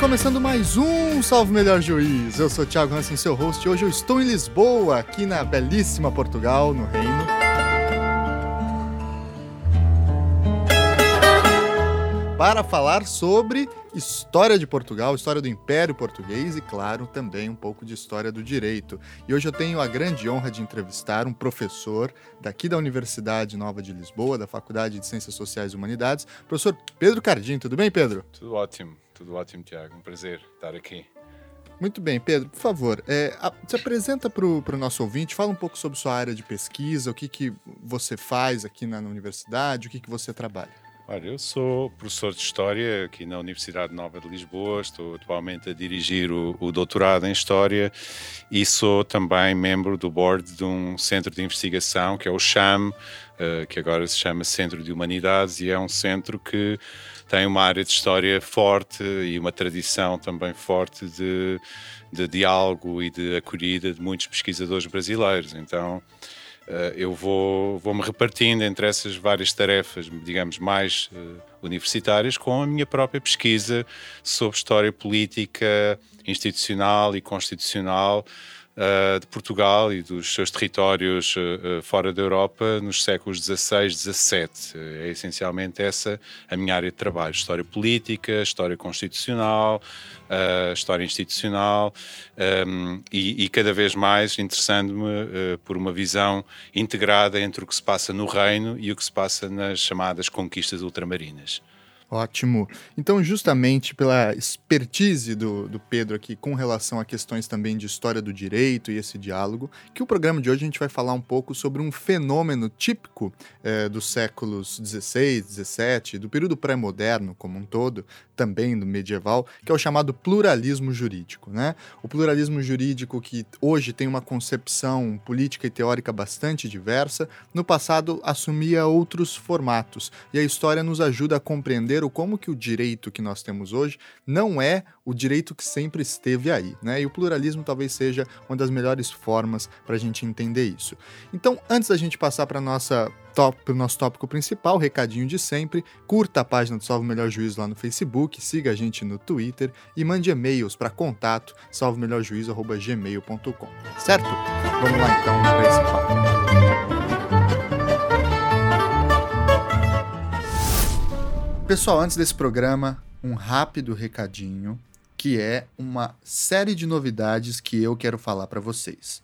Começando mais um Salve Melhor Juiz. Eu sou Thiago Hansen, seu host. Hoje eu estou em Lisboa, aqui na belíssima Portugal, no Reino. Para falar sobre história de Portugal, história do Império Português e, claro, também um pouco de história do direito. E hoje eu tenho a grande honra de entrevistar um professor daqui da Universidade Nova de Lisboa, da Faculdade de Ciências Sociais e Humanidades, professor Pedro Cardim. Tudo bem, Pedro? Tudo ótimo, tudo ótimo, Tiago. Um prazer estar aqui. Muito bem, Pedro, por favor, é, a, se apresenta para o nosso ouvinte, fala um pouco sobre sua área de pesquisa, o que, que você faz aqui na, na universidade, o que, que você trabalha. Olha, eu sou professor de História aqui na Universidade Nova de Lisboa, estou atualmente a dirigir o, o, doutorado em História e sou também membro do board de um centro de investigação que é o CHAM, uh, que agora se chama Centro de Humanidades e é um centro que tem uma área de História forte e uma tradição também forte de, de diálogo e de acolhida de muitos pesquisadores brasileiros. Então, eh, eu vou, vou me repartindo entre essas várias tarefas, digamos, mais uh, universitárias, com a minha própria pesquisa sobre história política, institucional e constitucional de Portugal e dos seus territórios uh, fora da Europa nos séculos XVI, XVII. É essencialmente essa a minha área de trabalho: história política, história constitucional, história institucional um, e, cada vez mais interessando-me por uma visão integrada entre o que se passa no Reino e o que se passa nas chamadas conquistas ultramarinas. Ótimo. Então, justamente pela expertise do, do Pedro aqui com relação a questões também de história do direito e esse diálogo, que o programa de hoje a gente vai falar um pouco sobre um fenômeno típico eh, dos séculos XVI, XVII, do período pré-moderno como um todo, também do medieval, que é o chamado pluralismo jurídico. Né? O pluralismo jurídico que hoje tem uma concepção política e teórica bastante diversa, no passado assumia outros formatos. E a história nos ajuda a compreender o como que o direito que nós temos hoje não é o direito que sempre esteve aí. Né? E o pluralismo talvez seja uma das melhores formas para a gente entender isso. Então, antes da gente passar para nossa o nosso tópico principal, recadinho de sempre, curta a página do Salve Melhor Juízo lá no Facebook, siga a gente no Twitter e mande e-mails para contato salvemelhorjuízo.gmail.com, certo? Vamos lá então para esse papo. Pessoal, antes desse programa, um rápido recadinho, que é uma série de novidades que eu quero falar para vocês.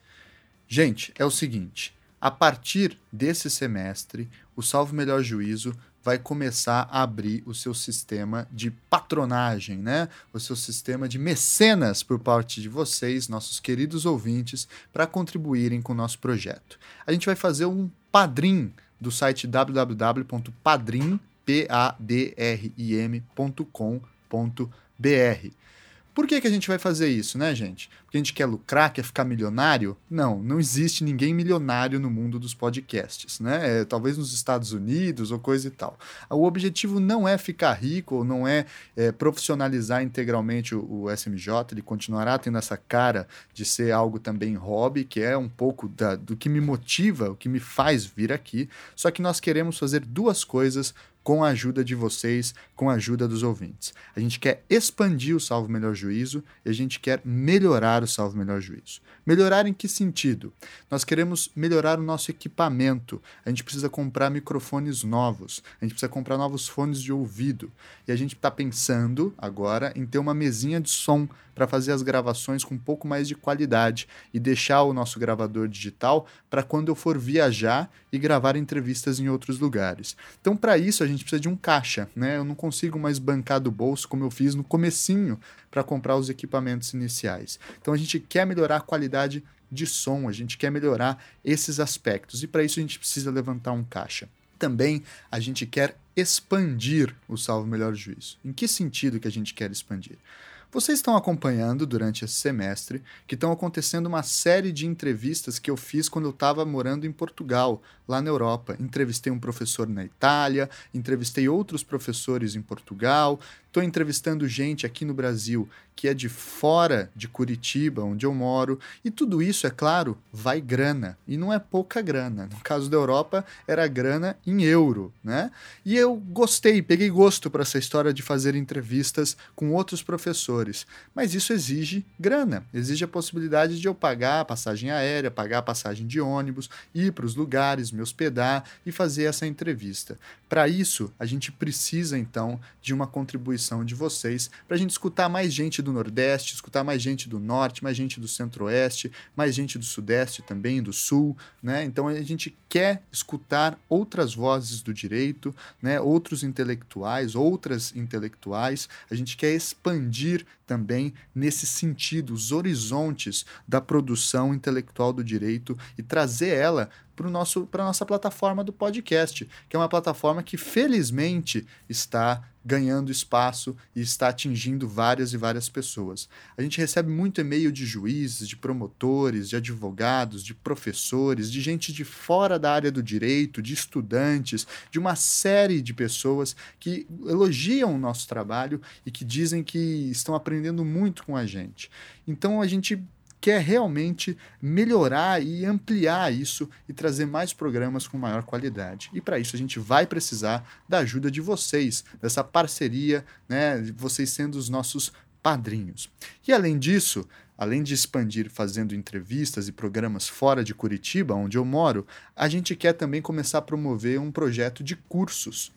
Gente, é o seguinte, a partir desse semestre, o Salvo Melhor Juízo vai começar a abrir o seu sistema de patronagem, né? O seu sistema de mecenas por parte de vocês, nossos queridos ouvintes, para contribuírem com o nosso projeto. A gente vai fazer um padrim do site www.padrim.com.br. Por que, que a gente vai fazer isso, né, gente? Porque a gente quer lucrar, quer ficar milionário? Não, não existe ninguém milionário no mundo dos podcasts, né? É, talvez nos Estados Unidos ou coisa e tal. O objetivo não é ficar rico ou não é, é profissionalizar integralmente o, o, SMJ, ele continuará tendo essa cara de ser algo também hobby, que é um pouco da, do que me motiva, o que me faz vir aqui. Só que nós queremos fazer duas coisas com a ajuda de vocês, com a ajuda dos ouvintes. A gente quer expandir o Salvo Melhor Juízo e a gente quer melhorar o Salvo Melhor Juízo. Melhorar em que sentido? Nós queremos melhorar o nosso equipamento. A gente precisa comprar microfones novos, a gente precisa comprar novos fones de ouvido. E a gente está pensando agora em ter uma mesinha de som para fazer as gravações com um pouco mais de qualidade e deixar o nosso gravador digital para quando eu for viajar e gravar entrevistas em outros lugares. Então, para isso, a gente precisa de um caixa, né? Eu não consigo mais bancar do bolso como eu fiz no comecinho para comprar os equipamentos iniciais. Então, a gente quer melhorar a qualidade de som, a gente quer melhorar esses aspectos e para isso a gente precisa levantar um caixa. Também a gente quer expandir o Salvo Melhor Juízo. Em que sentido que a gente quer expandir? Vocês estão acompanhando durante esse semestre que estão acontecendo uma série de entrevistas que eu fiz quando eu estava morando em Portugal, lá na Europa. Entrevistei um professor na Itália, entrevistei outros professores em Portugal, estou entrevistando gente aqui no Brasil que é de fora de Curitiba, onde eu moro, e tudo isso, é claro, vai grana, e não é pouca grana. No caso da Europa, era grana em euro, né? E eu gostei, peguei gosto para essa história de fazer entrevistas com outros professores, mas isso exige grana, exige a possibilidade de eu pagar a passagem aérea, pagar a passagem de ônibus, ir para os lugares, me hospedar e fazer essa entrevista. Para isso, a gente precisa então de uma contribuição de vocês para a gente escutar mais gente do Nordeste, escutar mais gente do Norte, mais gente do Centro-Oeste, mais gente do Sudeste também, do Sul, né? Então a gente quer escutar outras vozes do direito, né? Outros intelectuais, outras intelectuais. A gente quer expandir também nesse sentido os horizontes da produção intelectual do direito e trazer ela para a nossa plataforma do podcast, que é uma plataforma que felizmente está ganhando espaço e está atingindo várias e várias pessoas. A gente recebe muito e-mail de juízes, de promotores, de advogados, de professores, de gente de fora da área do direito, de estudantes, de uma série de pessoas que elogiam o nosso trabalho e que dizem que estão aprendendo muito com a gente. Então a gente quer realmente melhorar e ampliar isso e trazer mais programas com maior qualidade. E para isso a gente vai precisar da ajuda de vocês, dessa parceria, né, vocês sendo os nossos padrinhos. E além disso, além de expandir fazendo entrevistas e programas fora de Curitiba, onde eu moro, a gente quer também começar a promover um projeto de cursos.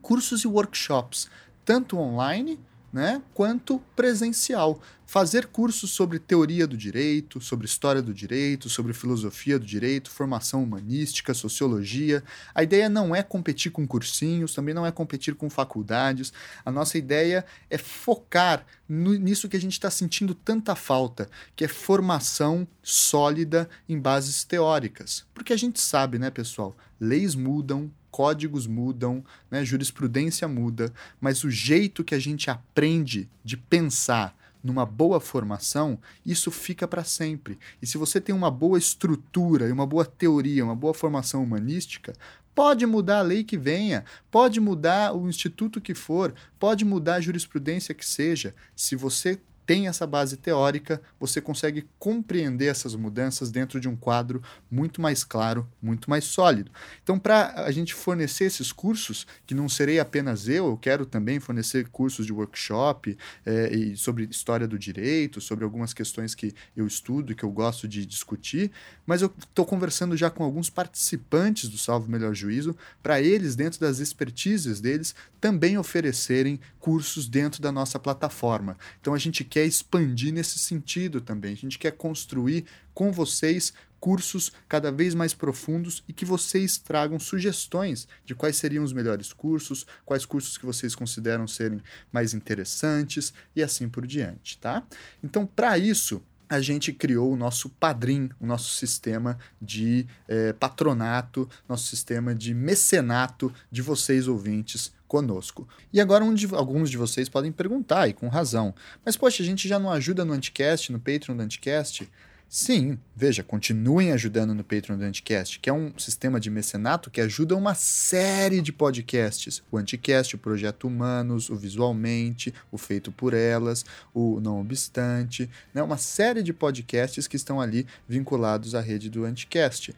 Cursos e workshops, tanto online né, quanto presencial. Fazer cursos sobre teoria do direito, sobre história do direito, sobre filosofia do direito, formação humanística, sociologia. A ideia não é competir com cursinhos, também não é competir com faculdades. A nossa ideia é focar no, nisso que a gente está sentindo tanta falta, que é formação sólida em bases teóricas. Porque a gente sabe, né, pessoal? Leis mudam, códigos mudam, né, jurisprudência muda, mas o jeito que a gente aprende de pensar numa boa formação, isso fica para sempre. E se você tem uma boa estrutura e uma boa teoria, uma boa formação humanística, pode mudar a lei que venha, pode mudar o instituto que for, pode mudar a jurisprudência que seja. Se você tem essa base teórica, você consegue compreender essas mudanças dentro de um quadro muito mais claro, muito mais sólido. Então, para a gente fornecer esses cursos, que não serei apenas eu, eu quero também fornecer cursos de workshop é, e sobre história do direito, sobre algumas questões que eu estudo que eu gosto de discutir, mas eu estou conversando já com alguns participantes do Salvo Melhor Juízo, para eles, dentro das expertises deles, também oferecerem cursos dentro da nossa plataforma. Então, a gente quer expandir nesse sentido também. A gente quer construir com vocês cursos cada vez mais profundos e que vocês tragam sugestões de quais seriam os melhores cursos, quais cursos que vocês consideram serem mais interessantes e assim por diante, tá? Então, para isso, a gente criou o nosso padrim, o nosso sistema de é, patronato, nosso sistema de mecenato de vocês ouvintes conosco. E agora um de, alguns de vocês podem perguntar, e com razão, mas poxa, a gente já não ajuda no Anticast, no Patreon do Anticast? Sim, veja, continuem ajudando no Patreon do Anticast, que é um sistema de mecenato que ajuda uma série de podcasts. O Anticast, o Projeto Humanos, o Visualmente, o Feito por Elas, o Não Obstante, né? uma série de podcasts que estão ali vinculados à rede do Anticast.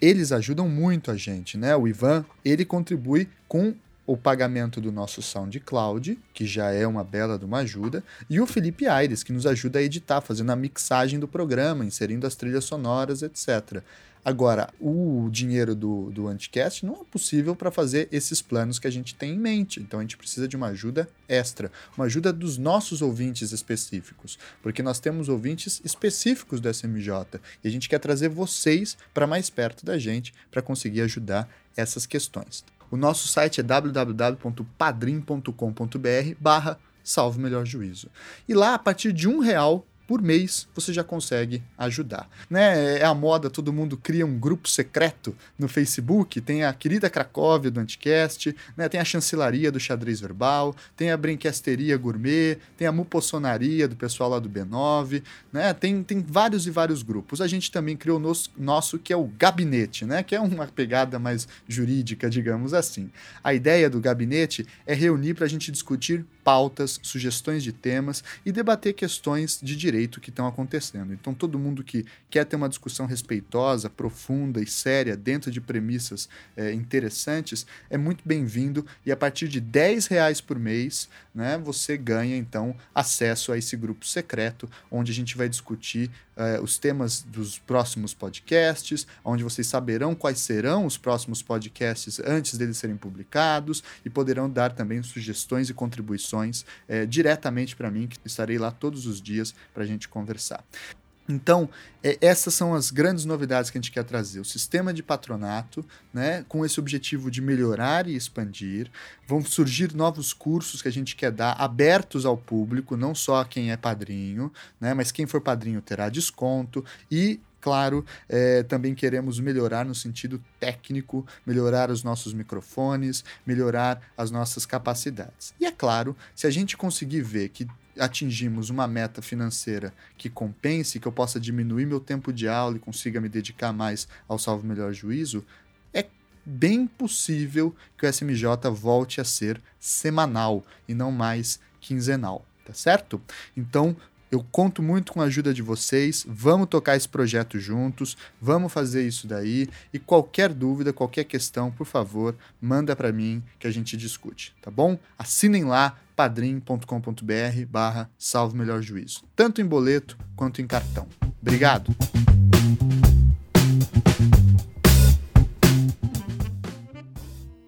Eles ajudam muito a gente, né? O Ivan, ele contribui com o pagamento do nosso SoundCloud, que já é uma bela de uma ajuda, e o Felipe Aires, que nos ajuda a editar, fazendo a mixagem do programa, inserindo as trilhas sonoras, etc. Agora, o dinheiro do, do Anticast não é possível para fazer esses planos que a gente tem em mente. Então a gente precisa de uma ajuda extra, uma ajuda dos nossos ouvintes específicos, porque nós temos ouvintes específicos do SMJ e a gente quer trazer vocês para mais perto da gente para conseguir ajudar essas questões. O nosso site é www.padrim.com.br barra salvo melhor juízo. E lá, a partir de um real por mês você já consegue ajudar. Né? É a moda, todo mundo cria um grupo secreto no Facebook, tem a querida Cracóvia do Anticast, né? tem a chancelaria do xadrez verbal, tem a brinquesteria gourmet, tem a mupossonaria do pessoal lá do B9, né? tem, tem vários e vários grupos. A gente também criou o nosso, nosso que é o gabinete, né? que é uma pegada mais jurídica, digamos assim. A ideia do gabinete é reunir para a gente discutir pautas, sugestões de temas e debater questões de direito que estão acontecendo. Então, todo mundo que quer ter uma discussão respeitosa, profunda e séria dentro de premissas é, interessantes é muito bem-vindo e a partir de 10 reais por mês, né, você ganha então acesso a esse grupo secreto onde a gente vai discutir uh, os temas dos próximos podcasts, onde vocês saberão quais serão os próximos podcasts antes deles serem publicados e poderão dar também sugestões e contribuições uh, diretamente para mim, que estarei lá todos os dias para a gente conversar. Então, é, essas são as grandes novidades que a gente quer trazer. O sistema de patronato, né, com esse objetivo de melhorar e expandir. Vão surgir novos cursos que a gente quer dar, abertos ao público, não só a quem é padrinho, né, mas quem for padrinho terá desconto. E claro, é, também queremos melhorar no sentido técnico, melhorar os nossos microfones, melhorar as nossas capacidades. E é claro, se a gente conseguir ver que atingimos uma meta financeira que compense, que eu possa diminuir meu tempo de aula e consiga me dedicar mais ao salvo melhor juízo, é bem possível que o SMJ volte a ser semanal e não mais quinzenal, tá certo? Então, eu conto muito com a ajuda de vocês. Vamos tocar esse projeto juntos. Vamos fazer isso daí. E qualquer dúvida, qualquer questão, por favor, manda para mim que a gente discute, tá bom? Assinem lá padrim.com.br barra salvo melhor juízo, tanto em boleto quanto em cartão. Obrigado!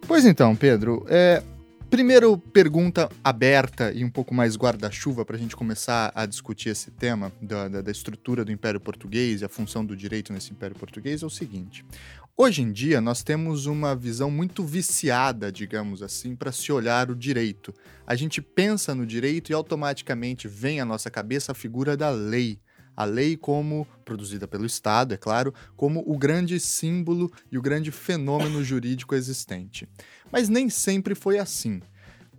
Pois então, Pedro, é, Primeiro, pergunta aberta e um pouco mais guarda-chuva para a gente começar a discutir esse tema da, da, da, estrutura do Império Português e a função do direito nesse Império Português é o seguinte: hoje em dia nós temos uma visão muito viciada, digamos assim, para se olhar o direito. A gente pensa no direito e automaticamente vem à nossa cabeça a figura da lei a lei como produzida pelo Estado, é claro, como o grande símbolo e o grande fenômeno jurídico existente. Mas nem sempre foi assim.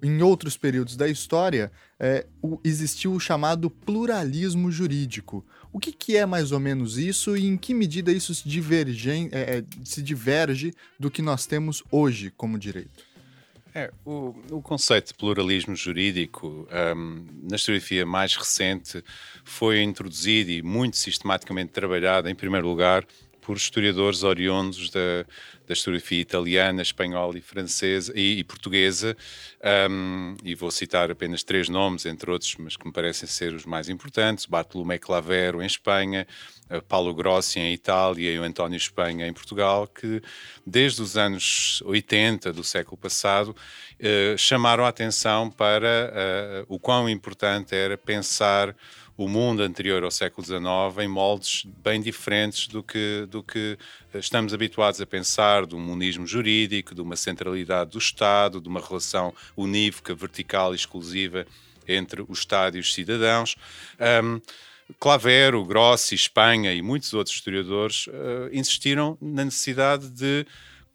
Em outros períodos da história, é, o, existiu o chamado pluralismo jurídico. O que, que, é mais ou menos isso e em que medida isso se, diverge, é, é se diverge do que nós temos hoje como direito? É, o, o, conceito de pluralismo jurídico, um, na historiografia mais recente, foi introduzido e muito sistematicamente trabalhado, em primeiro lugar, por historiadores oriundos da, da historiografia italiana, espanhola e francesa e, e portuguesa, um, e vou citar apenas três nomes, entre outros, mas que me parecem ser os mais importantes: Bartolomé Clavero em Espanha, Paulo Grossi em Itália e o António Espanha em Portugal, que desde os anos 80 do século passado eh, chamaram a atenção para eh, o quão importante era pensar o mundo anterior ao século XIX em moldes bem diferentes do que, do que estamos habituados a pensar, de um monismo jurídico, de uma centralidade do Estado, de uma relação unívoca, vertical e exclusiva entre o Estado e os cidadãos. Um, Clavero, Grossi, Espanha e muitos outros historiadores uh, insistiram na necessidade de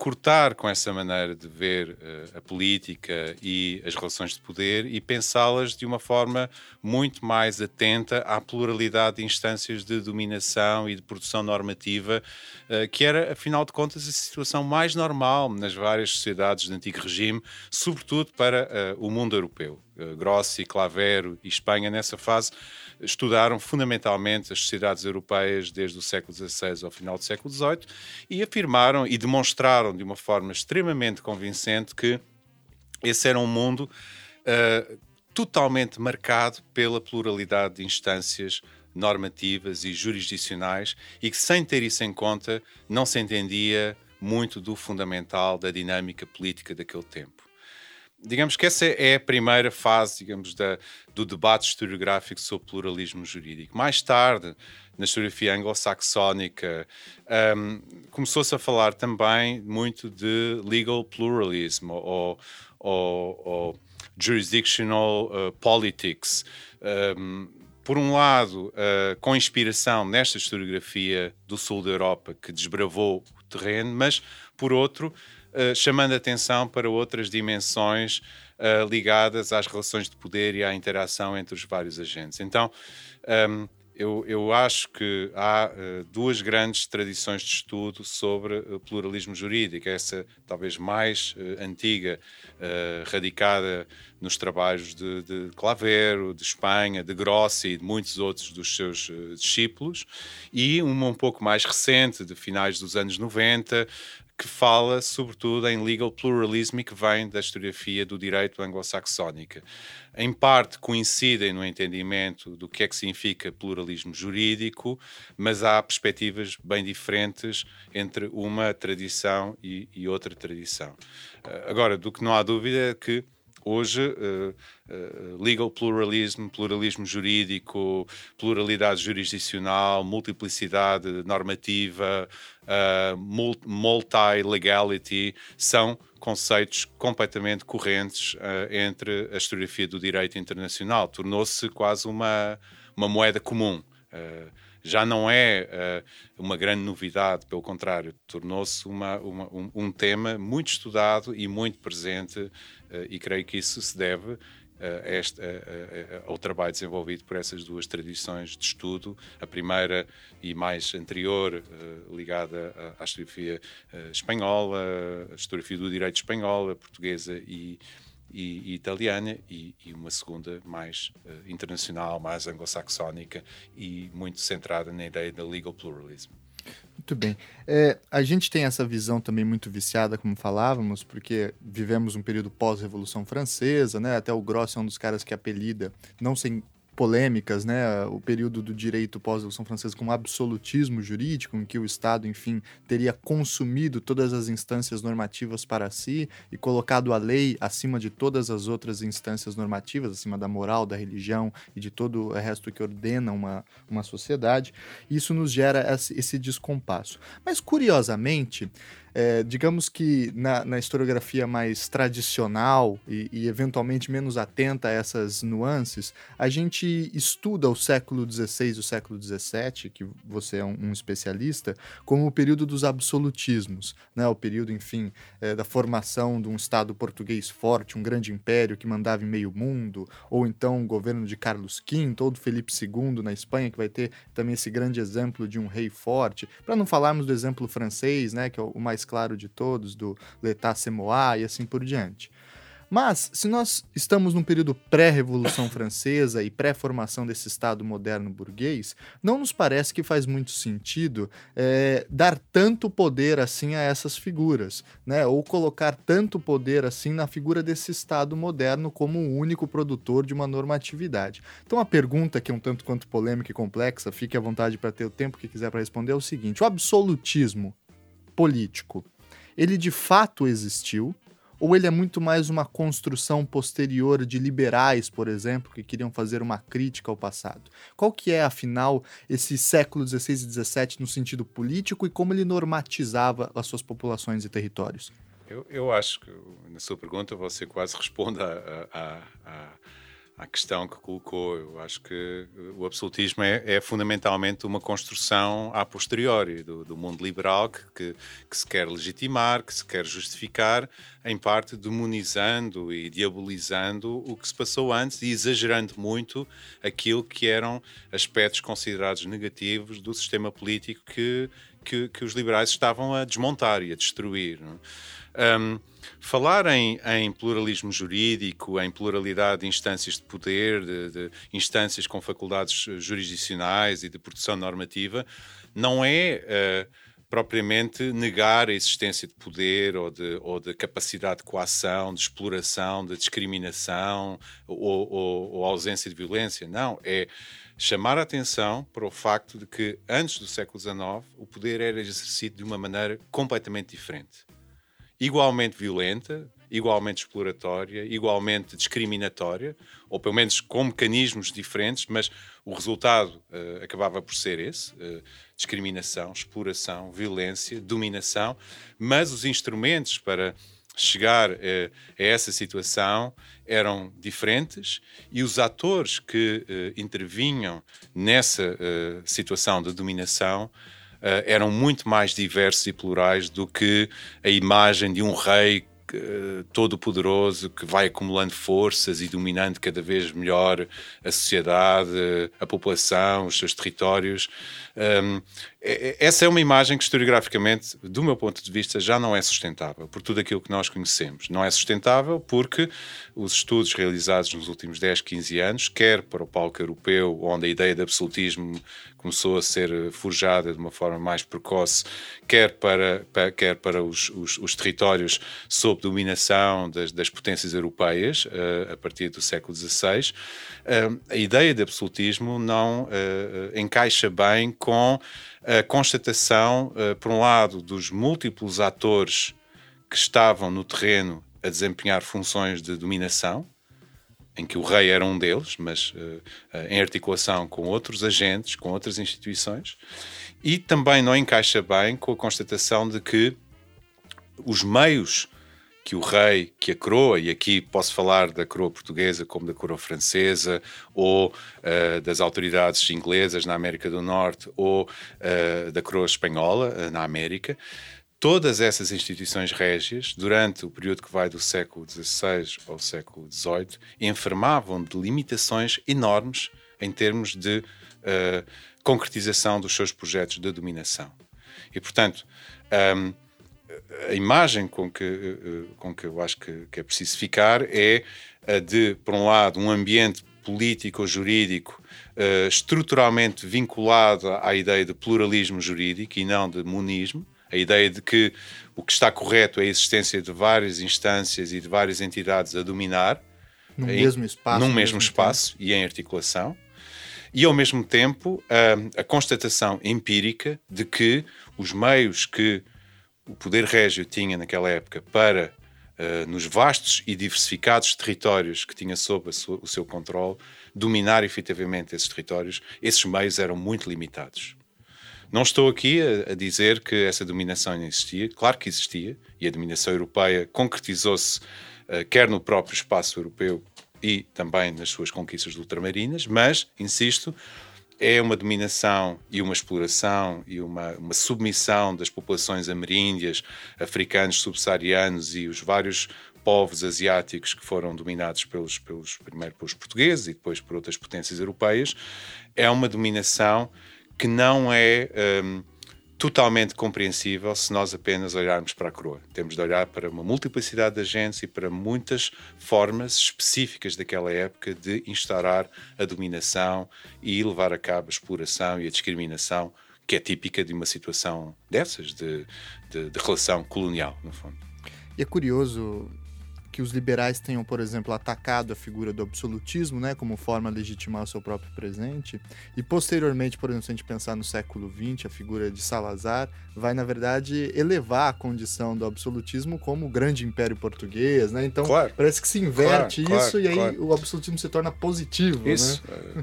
cortar com essa maneira de ver uh, a política e as relações de poder e pensá-las de uma forma muito mais atenta à pluralidade de instâncias de dominação e de produção normativa, uh, que era, afinal de contas, a situação mais normal nas várias sociedades do antigo regime, sobretudo para uh, o mundo europeu. Grossi, Clavero e Espanha, nessa fase, estudaram fundamentalmente as sociedades europeias desde o século XVI ao final do século XVIII e afirmaram e demonstraram de uma forma extremamente convincente que esse era um mundo uh, totalmente marcado pela pluralidade de instâncias normativas e jurisdicionais e que, sem ter isso em conta, não se entendia muito do fundamental da dinâmica política daquele tempo digamos que essa é a primeira fase, digamos, da, do debate historiográfico sobre pluralismo jurídico. Mais tarde, na historiografia anglo-saxónica, um, começou-se a falar também muito de legal pluralism ou, ou, ou jurisdictional uh, politics. Um, por um lado, uh, com inspiração nesta historiografia do sul da Europa que desbravou o terreno, mas por outro, uh, chamando atenção para outras dimensões uh, ligadas às relações de poder e à interação entre os vários agentes. Então, um, eu, eu, acho que há uh, duas grandes tradições de estudo sobre o pluralismo jurídico. Essa, talvez mais uh, antiga, uh, radicada nos trabalhos de, de, Clavero, de Espanha, de Grossi e de muitos outros dos seus discípulos, e uma um pouco mais recente, de finais dos anos 90, que fala sobretudo em legal pluralism e que vem da historiografia do direito anglo-saxónica. Em parte coincidem no entendimento do que é que significa pluralismo jurídico, mas há perspectivas bem diferentes entre uma tradição e, e outra tradição. Agora, do que não há dúvida é que hoje uh, uh, legal pluralism, pluralismo jurídico, pluralidade jurisdicional, multiplicidade normativa, uh, multi-legality são conceitos completamente correntes entre a historiografia do direito internacional. Tornou-se quase uma, uma moeda comum já não é uh, uma grande novidade, pelo contrário, tornou-se uma, uma, um, um, tema muito estudado e muito presente, uh, e creio que isso se deve eh, este, ao trabalho desenvolvido por essas duas tradições de estudo, a primeira e mais anterior, ligada à, historiografia espanhola, a historiografia do direito espanhola, portuguesa e, e, e italiana, e, e, uma segunda mais uh, internacional, mais anglo-saxónica e muito centrada na ideia da legal pluralism. Muito bem. É, a gente tem essa visão também muito viciada, como falávamos, porque vivemos um período pós-revolução francesa, né? Até o Gross é um dos caras que apelida, não sem polêmicas, né? O período do direito pós-Revolução Francesa com absolutismo jurídico, em que o Estado, enfim, teria consumido todas as instâncias normativas para si e colocado a lei acima de todas as outras instâncias normativas, acima da moral, da religião e de todo o resto que ordena uma, uma sociedade. Isso nos gera esse descompasso. Mas, curiosamente, é, digamos que na, na, historiografia mais tradicional e, e, eventualmente menos atenta a essas nuances, a gente estuda o século XVI e o século XVII, que você é um, um, especialista, como o período dos absolutismos, né? o período, enfim, é, da formação de um Estado português forte, um grande império que mandava em meio mundo, ou então o governo de Carlos V ou do Felipe II na Espanha, que vai ter também esse grande exemplo de um rei forte, para não falarmos do exemplo francês, né, que é o mais mais claro de todos, do Semois e assim por diante. Mas, se nós estamos num período pré-Revolução Francesa e pré-formação desse Estado moderno burguês, não nos parece que faz muito sentido é, dar tanto poder assim a essas figuras, né? ou colocar tanto poder assim na figura desse Estado moderno como o único produtor de uma normatividade. Então, a pergunta, que é um tanto quanto polêmica e complexa, fique à vontade para ter o tempo que quiser para responder, é o seguinte: o absolutismo político, ele de fato existiu? Ou ele é muito mais uma construção posterior de liberais, por exemplo, que queriam fazer uma crítica ao passado? Qual que é, afinal, esse século XVI e XVII no sentido político e como ele normatizava as suas populações e territórios? Eu, eu acho que, na sua pergunta, você quase responde a, a, a à questão que colocou. Eu acho que o absolutismo é, é fundamentalmente uma construção a posteriori do, do mundo liberal que, que, que, se quer legitimar, que se quer justificar, em parte demonizando e diabolizando o que se passou antes e exagerando muito aquilo que eram aspectos considerados negativos do sistema político que, que, que os liberais estavam a desmontar e a destruir. Não? Um, Falar em, em, pluralismo jurídico, em pluralidade de instâncias de poder, de, de, instâncias com faculdades jurisdicionais e de produção normativa, não é uh, propriamente negar a existência de poder ou de, ou de, capacidade de coação, de exploração, de discriminação ou, ou, ou ausência de violência. Não, é chamar a atenção para o facto de que antes do século XIX o poder era exercido de uma maneira completamente diferente igualmente violenta, igualmente exploratória, igualmente discriminatória, ou pelo menos com mecanismos diferentes, mas o resultado uh, acabava por ser esse: uh, discriminação, exploração, violência, dominação, mas os instrumentos para chegar a, a, essa situação eram diferentes e os atores que uh, intervinham nessa uh, situação de dominação uh, eram muito mais diversos e plurais do que a imagem de um rei todo poderoso que vai acumulando forças e dominando cada vez melhor a sociedade, a população, os seus territórios. Um, essa é uma imagem que, historiograficamente, do meu ponto de vista, já não é sustentável por tudo aquilo que nós conhecemos. Não é sustentável porque os estudos realizados nos últimos 10, 15 anos, quer para o palco europeu, onde a ideia de absolutismo começou a ser forjada de uma forma mais precoce, quer para, para quer para os, os, os, territórios sob dominação das, das potências europeias, uh, a partir do século XVI, uh, a ideia de absolutismo não uh, encaixa bem com a constatação, por um lado, dos múltiplos atores que estavam no terreno a desempenhar funções de dominação, em que o rei era um deles, mas uh, em articulação com outros agentes, com outras instituições, e também não encaixa bem com a constatação de que os meios que o rei, que a coroa, e aqui posso falar da coroa portuguesa como da coroa francesa, ou uh, das autoridades inglesas na América do Norte, ou uh, da coroa espanhola na América, todas essas instituições régias, durante o período que vai do século XVI ao século XVIII, enfermavam de limitações enormes em termos de uh, concretização dos seus projetos de dominação. E, portanto, um, a imagem com que, uh, com que eu acho que, que, é preciso ficar é a de, por um lado, um ambiente político-jurídico uh, estruturalmente vinculado à ideia de pluralismo jurídico e não de monismo, a ideia de que o que está correto é a existência de várias instâncias e de várias entidades a dominar num em, mesmo espaço, num mesmo, espaço e em articulação, e ao mesmo tempo a, a constatação empírica de que os meios que o poder régio tinha naquela época para Uh, nos vastos e diversificados territórios que tinha sob sua, o seu controle, dominar efetivamente esses territórios, esses meios eram muito limitados. Não estou aqui a, a, dizer que essa dominação não existia, claro que existia, e a dominação europeia concretizou-se uh, quer no próprio espaço europeu e também nas suas conquistas ultramarinas, mas, insisto, é uma dominação e uma exploração e uma, uma submissão das populações ameríndias, africanos subsaarianos e os vários povos asiáticos que foram dominados pelos, pelos, primeiro pelos portugueses e depois por outras potências europeias, é uma dominação que não é um, totalmente compreensível se nós apenas olharmos para a coroa. Temos de olhar para uma multiplicidade de agentes e para muitas formas específicas daquela época de instaurar a dominação e levar a cabo a exploração e a discriminação que é típica de uma situação dessas, de, de, de relação colonial, no fundo. E é curioso que os liberais tenham, por exemplo, atacado a figura do absolutismo, né, como forma de legitimar o seu próprio presente, e posteriormente, por exemplo, se a gente pensar no século XX, a figura de Salazar vai, na verdade, elevar a condição do absolutismo como o grande império português, né? Então, claro. parece que se inverte claro, isso claro, e aí o absolutismo se torna positivo, isso. Né?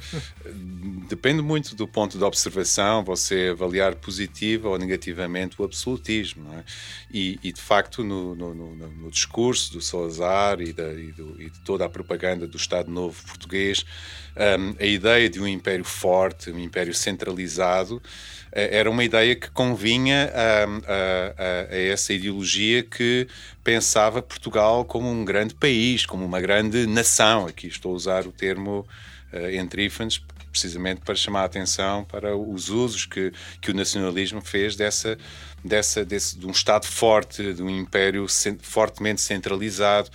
Depende muito do ponto de observação, você avaliar positivo ou negativamente o absolutismo, é? e, e, de facto, no, no, no, no discurso do Salazar Salazar e, da, e, do, e de toda a propaganda do Estado Novo português, um, a ideia de um império forte, um império centralizado, eh, era uma ideia que convinha a, a, a, essa ideologia que pensava Portugal como um grande país, como uma grande nação. Aqui estou a usar o termo uh, entre ífanes precisamente para chamar a atenção para os usos que, que o nacionalismo fez dessa, dessa, desse, de um Estado forte, de um império fortemente centralizado.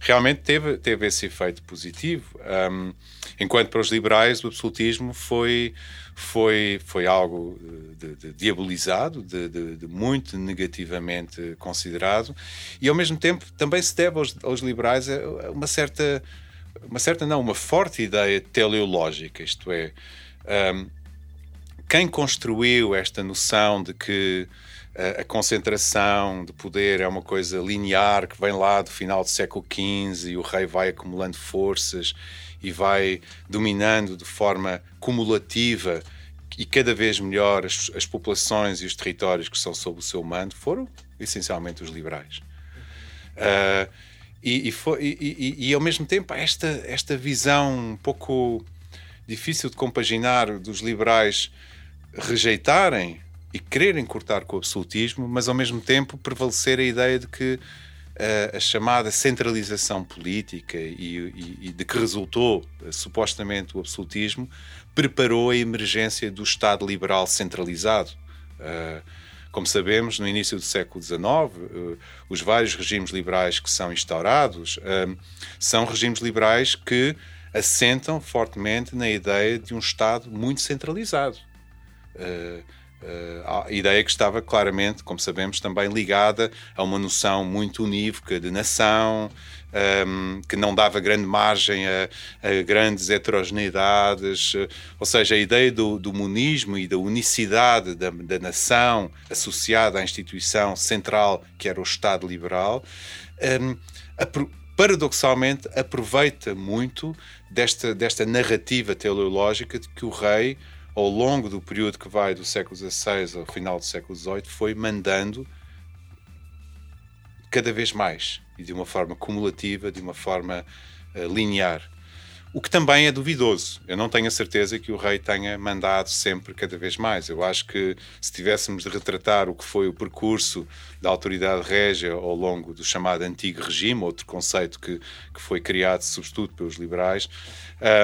Realmente teve, teve esse efeito positivo. Um, enquanto para os liberais o absolutismo foi, foi, foi algo de, de diabolizado, de, de, de, muito negativamente considerado, e ao mesmo tempo também se deve aos, aos liberais uma certa uma certa não, uma forte ideia teleológica, isto é, um, quem construiu esta noção de que a, concentração de poder é uma coisa linear que vem lá do final do século XV e o rei vai acumulando forças e vai dominando de forma cumulativa e cada vez melhor as, as populações e os territórios que são sob o seu mando, foram essencialmente os liberais. Uh, e, e, foi, e, e, ao mesmo tempo, esta, esta visão um pouco difícil de compaginar dos liberais rejeitarem e quererem cortar com o absolutismo, mas ao mesmo tempo prevalecer a ideia de que uh, a chamada centralização política e, e de que resultou uh, supostamente o absolutismo preparou a emergência do Estado liberal centralizado. Uh, como sabemos, no início do século XIX, os vários regimes liberais que são instaurados são regimes liberais que assentam fortemente na ideia de um Estado muito centralizado. Uh, a ideia que estava claramente, como sabemos, também ligada a uma noção muito unívoca de nação, um, que não dava grande margem a, a, grandes heterogeneidades, ou seja, a ideia do, do monismo e da unicidade da, da, nação associada à instituição central que era o Estado liberal, um, paradoxalmente aproveita muito desta, desta narrativa teleológica de que o rei, ao longo do período que vai do século XVI ao final do século XVIII, foi mandando cada vez mais e de uma forma cumulativa, de uma forma uh, linear. O que também é duvidoso. Eu não tenho a certeza que o rei tenha mandado sempre cada vez mais. Eu acho que se tivéssemos de retratar o que foi o percurso da autoridade régia ao longo do chamado Antigo Regime, outro conceito que, que foi criado sobretudo pelos liberais,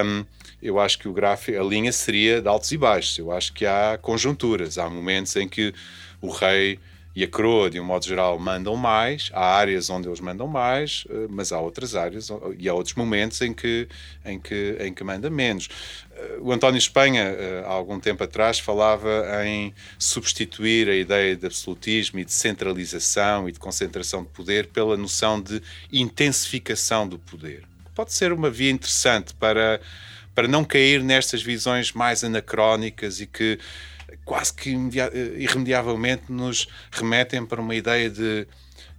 um, eu acho que o gráfico, a linha seria de altos e baixos. Eu acho que há conjunturas, há momentos em que o rei e a coroa, de um modo geral, mandam mais. Há áreas onde eles mandam mais, eh, mas há outras áreas e há outros momentos em que, em que, em que manda menos. Eh, o António Espanha, eh, há algum tempo atrás, falava em substituir a ideia de absolutismo e de centralização e de concentração de poder pela noção de intensificação do poder. Pode ser uma via interessante para, para não cair nestas visões mais anacrónicas e que quase que irremediavelmente nos remetem para uma ideia de,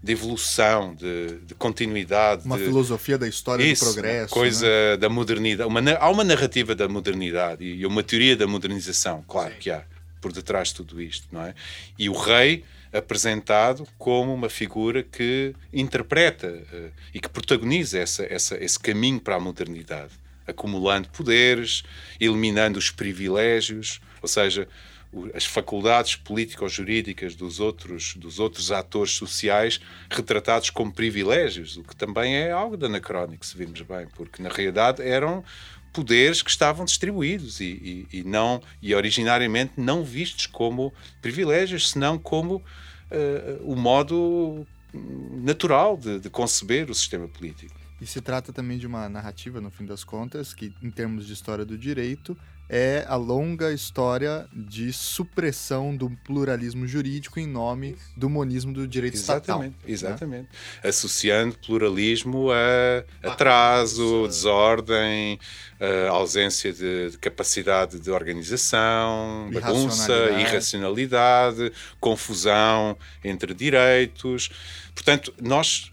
de evolução, de, de continuidade. Uma de, filosofia da história isso, do progresso. Coisa né? da modernidade. Uma, há uma narrativa da modernidade e uma teoria da modernização, claro Sim. que há, por detrás de tudo isto, não é? E o rei apresentado como uma figura que interpreta uh, e que protagoniza essa, essa, esse caminho para a modernidade, acumulando poderes, eliminando os privilégios, ou seja, as faculdades político-jurídicas dos outros, dos outros atores sociais retratados como privilégios, o que também é algo de anacrónico, se virmos bem, porque na realidade eram poderes que estavam distribuídos e, e, e não e originariamente não vistos como privilégios, senão como uh, o modo natural de, de conceber o sistema político. E se trata também de uma narrativa, no fim das contas, que, em termos de história do direito, é a longa história de supressão do pluralismo jurídico em nome do monismo do direito exatamente, estatal. Exatamente. Né? Associando pluralismo a atraso, desordem, a ausência de, de, capacidade de organização, bagunça, irracionalidade, confusão entre direitos. Portanto, nós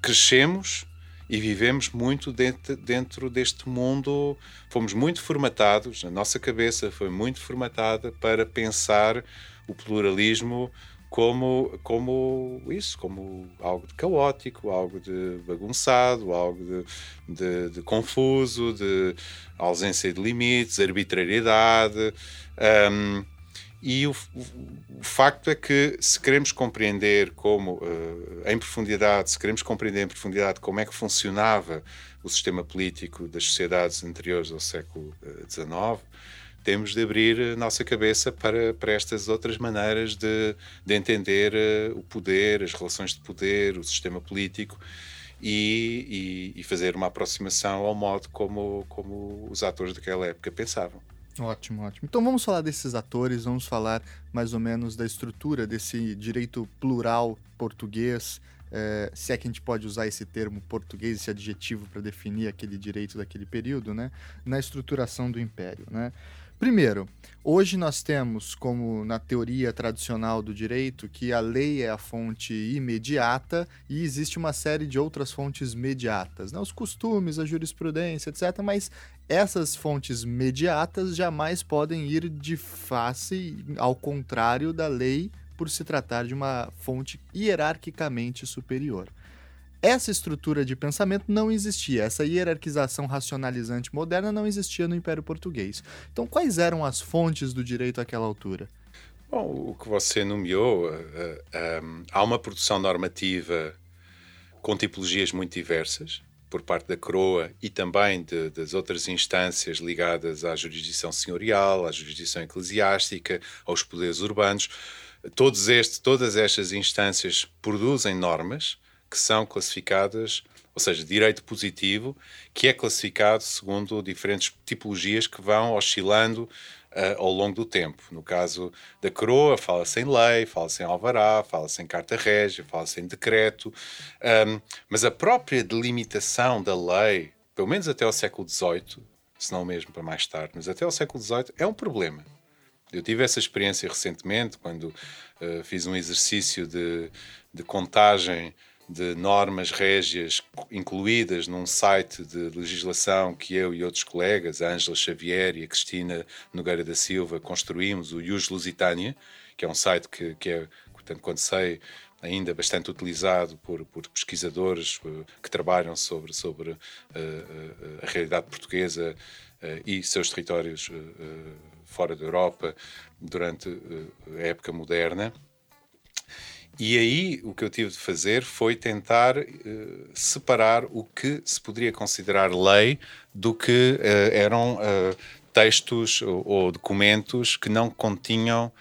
crescemos e vivemos muito dentro, dentro deste mundo. Fomos muito formatados, a nossa cabeça foi muito formatada para pensar o pluralismo como, como isso, como algo de caótico, algo de bagunçado, algo de, de, de confuso, de ausência de limites, arbitrariedade. Um, e o, o, o, facto é que, se queremos compreender como, uh, em profundidade, se queremos compreender em profundidade como é que funcionava o sistema político das sociedades anteriores ao século XIX, uh, temos de abrir a nossa cabeça para, para estas outras maneiras de, de entender uh, o poder, as relações de poder, o sistema político. E, e, e fazer uma aproximação ao modo como, como os atores daquela época pensavam. Ótimo, ótimo. Então vamos falar desses atores, vamos falar mais ou menos da estrutura desse direito plural português, é, se é que a gente pode usar esse termo português, esse adjetivo para definir aquele direito daquele período, né? Na estruturação do império, né? Primeiro, hoje nós temos, como na teoria tradicional do direito, que a lei é a fonte imediata e existe uma série de outras fontes mediatas, né? os costumes, a jurisprudência, etc. Mas essas fontes mediatas jamais podem ir de face ao contrário da lei por se tratar de uma fonte hierarquicamente superior. essa estrutura de pensamento não existia, essa hierarquização racionalizante moderna não existia no Império Português. Então, quais eram as fontes do direito àquela altura? Bom, o que você nomeou, uh, uh, um, há uma produção normativa com tipologias muito diversas por parte da coroa e também de, das outras instâncias ligadas à jurisdição senhorial, à jurisdição eclesiástica, aos poderes urbanos. Todos este, todas estas instâncias produzem normas que são classificadas, ou seja, direito positivo, que é classificado segundo diferentes tipologias que vão oscilando uh, ao longo do tempo. No caso da coroa, fala-se em lei, fala-se em alvará, fala-se em carta régia, fala-se em decreto, um, mas a própria delimitação da lei, pelo menos até ao século XVIII, se não mesmo para mais tarde, mas até ao século XVIII, é um problema. Eu tive essa experiência recentemente, quando uh, fiz um exercício de, de contagem de normas régias incluídas num site de legislação que eu e outros colegas, a Ângela Xavier e a Cristina Nogueira da Silva, construímos, o Ius Lusitânia, que é um site que, que é, portanto, quando sei, ainda bastante utilizado por, por pesquisadores uh, que trabalham sobre, sobre uh, uh, a realidade portuguesa e seus territórios fora da Europa durante a época moderna. E aí o que eu tive de fazer foi tentar uh, separar o que se poderia considerar lei do que uh, eram uh, textos ou, ou, documentos que não continham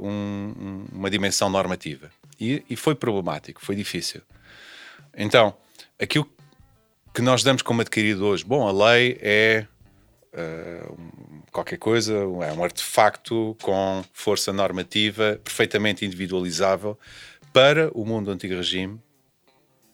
um, uma dimensão normativa. E, e, foi problemático, foi difícil. Então, aquilo que nós damos como adquirido hoje, bom, a lei é qualquer coisa, é um artefacto com força normativa perfeitamente individualizável para o mundo do antigo regime.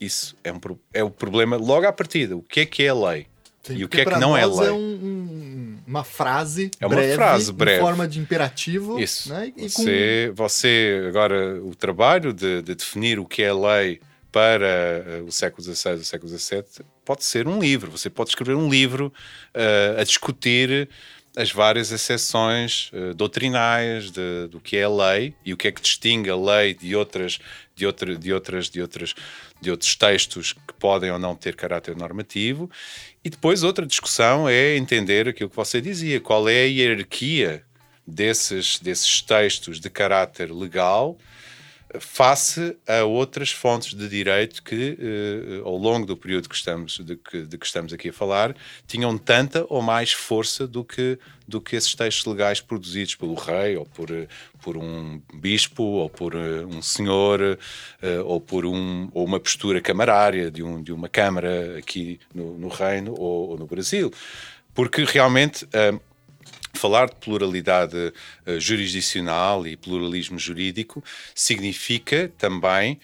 Isso é, um, é o problema logo à partida. O que é que é a lei? Sim, e o que é que não é lei? É um, uma frase é uma breve, frase breve. em forma de imperativo. Isso. Né? você, com... você, agora, o trabalho de, de, definir o que é lei para uh, o século XVI, o século XVII, pode ser um livro. Você pode escrever um livro uh, a discutir as várias exceções uh, doutrinais de, do que é a lei e o que é que distingue a lei de outras de, outra, de outras de outras de outros textos que podem ou não ter caráter normativo e depois outra discussão é entender aquilo que você dizia qual é a hierarquia desses desses textos de caráter legal face a outras fontes de direito que, uh, ao longo do período que estamos, de, que, de que estamos aqui a falar, tinham tanta ou mais força do que, do que esses textos legais produzidos pelo rei, ou por, por um bispo, ou por uh, um senhor, uh, ou por um, ou uma postura camarária de, um, de uma câmara aqui no, no Reino ou, ou no Brasil. Porque realmente falar de pluralidade uh, jurisdicional e pluralismo jurídico significa também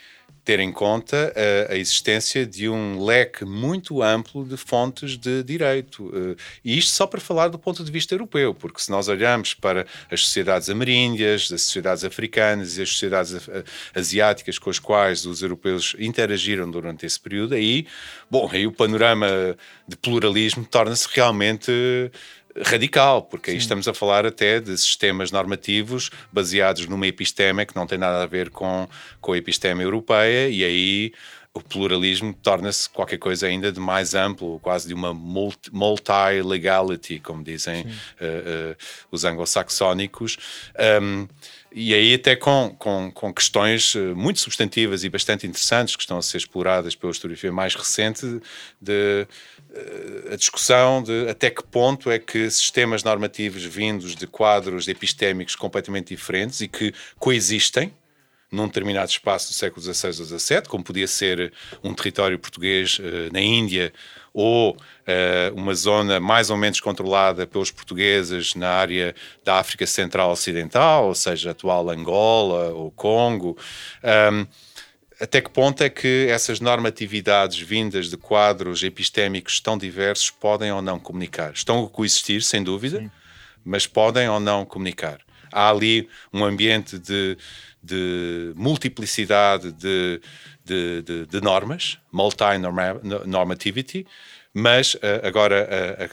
ter em conta uh, a existência de um leque muito amplo de fontes de direito. Uh, e isto só para falar do ponto de vista europeu, porque se nós olhamos para as sociedades ameríndias, as sociedades africanas e as sociedades asiáticas com as quais os europeus interagiram durante esse período, aí, bom, aí o panorama de pluralismo torna-se realmente radical, porque aí Sim. estamos a falar até de sistemas normativos baseados numa episteme que não tem nada a ver com, com a episteme europeia, e aí o pluralismo torna-se qualquer coisa ainda de mais amplo, quase de uma multi-legality, como dizem uh, uh, os anglo-saxónicos. Um, e aí até com, com, com, questões eh, muito substantivas e bastante interessantes que estão a ser exploradas pela historiografia mais recente de a discussão de até que ponto é que sistemas normativos vindos de quadros epistémicos completamente diferentes e que coexistem num determinado espaço do século XVI ou XVII, como podia ser um território português uh, na Índia ou uh, uma zona mais ou menos controlada pelos portugueses na área da África Central Ocidental, ou seja, atual Angola ou Congo. Um, até que ponto é que essas normatividades vindas de quadros epistémicos tão diversos podem ou não comunicar? Estão a coexistir, sem dúvida, Sim. mas podem ou não comunicar. Há ali um ambiente de, de multiplicidade de, de, de, normas, multi-normativity, mas uh, agora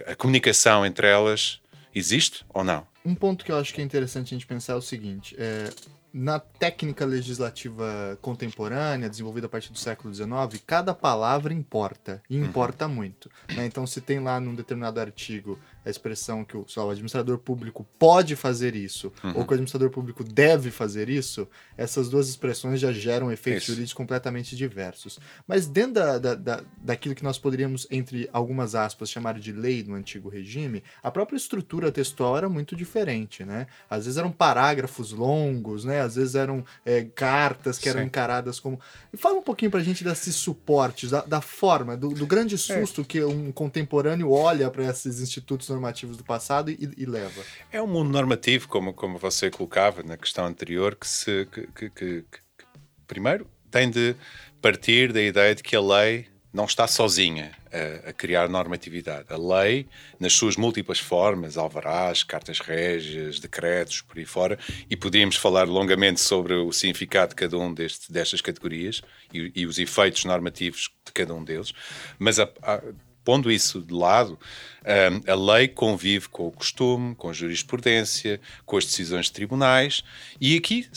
a, a, a comunicação entre elas existe ou não? Um ponto que eu acho que é interessante a gente pensar é o seguinte: é, na técnica legislativa contemporânea, desenvolvida a partir do século XIX, cada palavra importa, e uhum. importa uhum. muito. Né? Então, se tem lá num determinado artigo a expressão que o, o administrador público pode fazer isso, uhum. ou que o administrador público deve fazer isso, essas duas expressões já geram efeitos isso. jurídicos completamente diversos. Mas dentro da, da, da, daquilo que nós poderíamos, entre algumas aspas, chamar de lei no antigo regime, a própria estrutura textual era muito diferente, né? Às vezes eram parágrafos longos, né? Às vezes eram é, cartas que eram Sim. encaradas como... Fala um pouquinho pra gente desses suportes, da, da forma, do, do grande é. susto é. que um contemporâneo olha para esses institutos normativos do passado e, e, leva. É um mundo normativo, como, como você colocava na questão anterior, que, se, que, que, que, que primeiro tem de partir da ideia de que a lei não está sozinha a, a, criar normatividade. A lei, nas suas múltiplas formas, alvarás, cartas régias, decretos, por aí fora, e podíamos falar longamente sobre o significado de cada um deste, destas categorias e, e, os efeitos normativos de cada um deles, mas a, a, pondo isso de lado, um, a lei convive com o costume, com a jurisprudência, com as decisões de tribunais, e aqui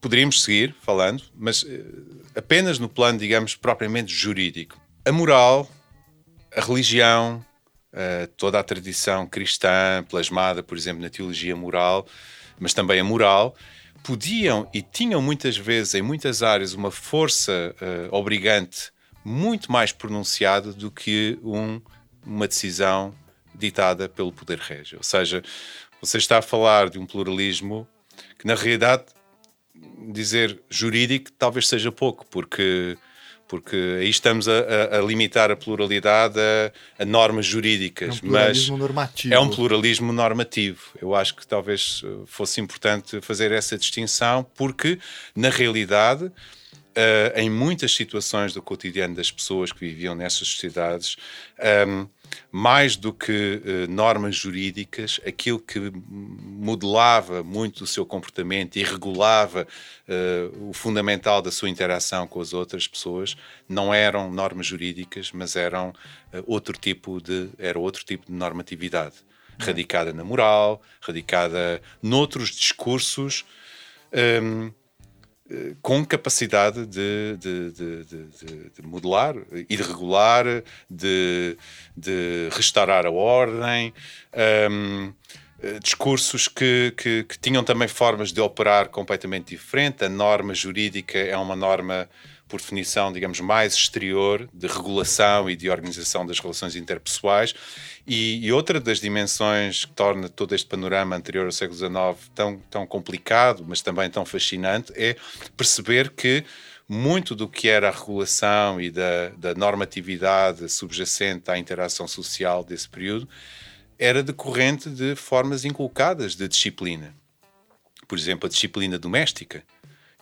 poderíamos seguir falando, mas uh, apenas no plano, digamos, propriamente jurídico. A moral, a religião, uh, toda a tradição cristã, plasmada, por exemplo, na teologia moral, mas também a moral, podiam e tinham muitas vezes, em muitas áreas, uma força obrigante muito mais pronunciado do que um, uma decisão ditada pelo poder régio. Ou seja, você está a falar de um pluralismo que, na realidade, dizer jurídico talvez seja pouco, porque porque aí estamos a, a, limitar a pluralidade a, a normas jurídicas. É um pluralismo mas normativo. É um pluralismo normativo. Eu acho que talvez fosse importante fazer essa distinção, porque, na realidade, uh, em muitas situações do cotidiano das pessoas que viviam nessas sociedades, um, ehm, mais do que uh, normas jurídicas, aquilo que modelava muito o seu comportamento e regulava uh, o fundamental da sua interação com as outras pessoas não eram normas jurídicas, mas eram outro tipo de era outro tipo de normatividade radicada na moral, radicada noutros discursos. Um, ehm, com capacidade de, de, de, de, modelar e de regular, de, restaurar a ordem. Um, discursos que, que, que, tinham também formas de operar completamente diferente. A norma jurídica é uma norma por definição, digamos, mais exterior de regulação e de organização das relações interpessoais. E, e, outra das dimensões que torna todo este panorama anterior ao século XIX tão, tão complicado, mas também tão fascinante, é perceber que muito do que era a regulação e da, da normatividade subjacente à interação social desse período era decorrente de formas inculcadas de disciplina. Por exemplo, a disciplina doméstica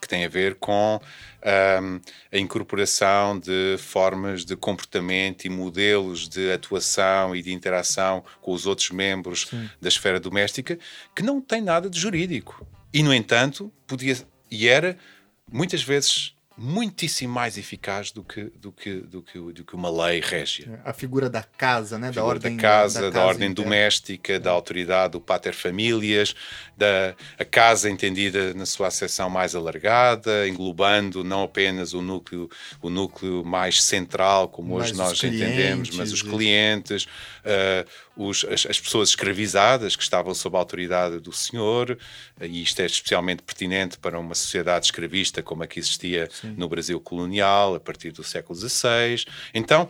que tem a ver com um, a incorporação de formas de comportamento e modelos de atuação e de interação com os outros membros Sim. da esfera doméstica que não tem nada de jurídico. E, no entanto, podia e era muitas vezes muitíssimo mais eficaz do que, do que, do que, do que uma lei régia. A figura da casa, né? da ordem da casa, da, da, da ordem doméstica, da autoridade do pater familias, da a casa entendida na sua acessão mais alargada, englobando não apenas o núcleo, o núcleo mais central, como hoje nós entendemos, mas os clientes, uh, os, as, as, pessoas escravizadas que estavam sob a autoridade do senhor, e isto é especialmente pertinente para uma sociedade escravista como a que existia Sim. No Brasil colonial a partir do século XVI. Então,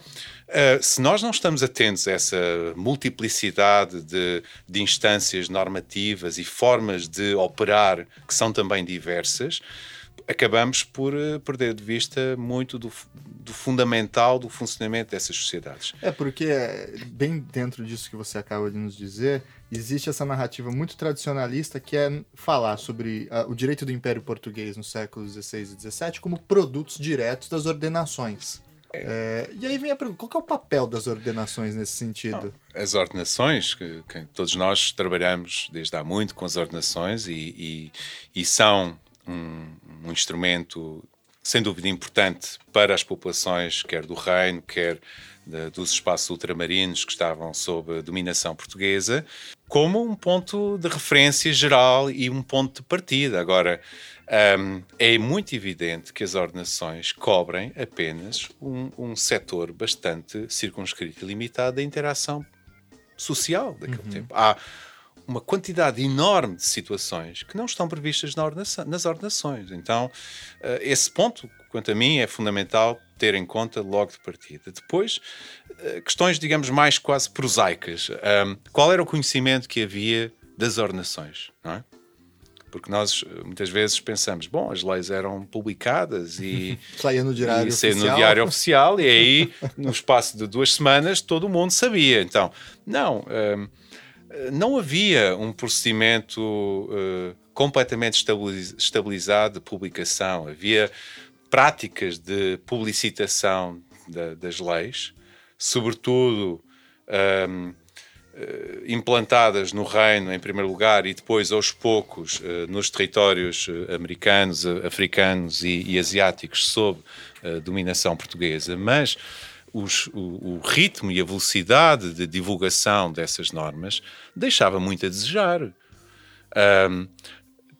uh, se nós não estamos atentos a essa multiplicidade de, de instâncias normativas e formas de operar que são também diversas, acabamos por uh, perder de vista muito do, do, fundamental do funcionamento dessas sociedades. É porque, bem dentro disso que você acaba de nos dizer, existe essa narrativa muito tradicionalista que é falar sobre uh, o direito do Império Português nos séculos XVI e XVII como produtos diretos das ordenações. É, e aí vem a pergunta: qual é o papel das ordenações nesse sentido? Não, as ordenações, que, que, todos nós trabalhamos desde há muito com as ordenações e, e, e são um, um instrumento sem dúvida importante para as populações, quer do reino, quer de, dos espaços ultramarinos que estavam sob dominação portuguesa, como um ponto de referência geral e um ponto de partida. Agora, um, é muito evidente que as ordenações cobrem apenas um, um setor bastante circunscrito e limitado da interação social daquele uhum. tempo. Há uma quantidade enorme de situações que não estão previstas na ordenação, nas ordenações. Então, uh, esse ponto, quanto a mim, é fundamental ter em conta logo de partida. Depois, uh, questões, digamos, mais quase prosaicas. Qual era o conhecimento que havia das ordenações? Não é? Porque nós eh, muitas vezes pensamos, bom, as leis eram publicadas e saía no diário, e oficial. no diário oficial, e aí, no espaço de duas semanas, todo mundo sabia. Então, não, um, não havia um procedimento uh, completamente estabilizado de publicação, havia práticas de publicitação da, das leis, sobretudo. Um, eh, implantadas no reino em primeiro lugar e depois aos poucos eh, nos territórios eh, americanos, africanos e, e asiáticos sob dominação portuguesa, mas os, o, o, ritmo e a velocidade de divulgação dessas normas deixava muito a desejar. Um,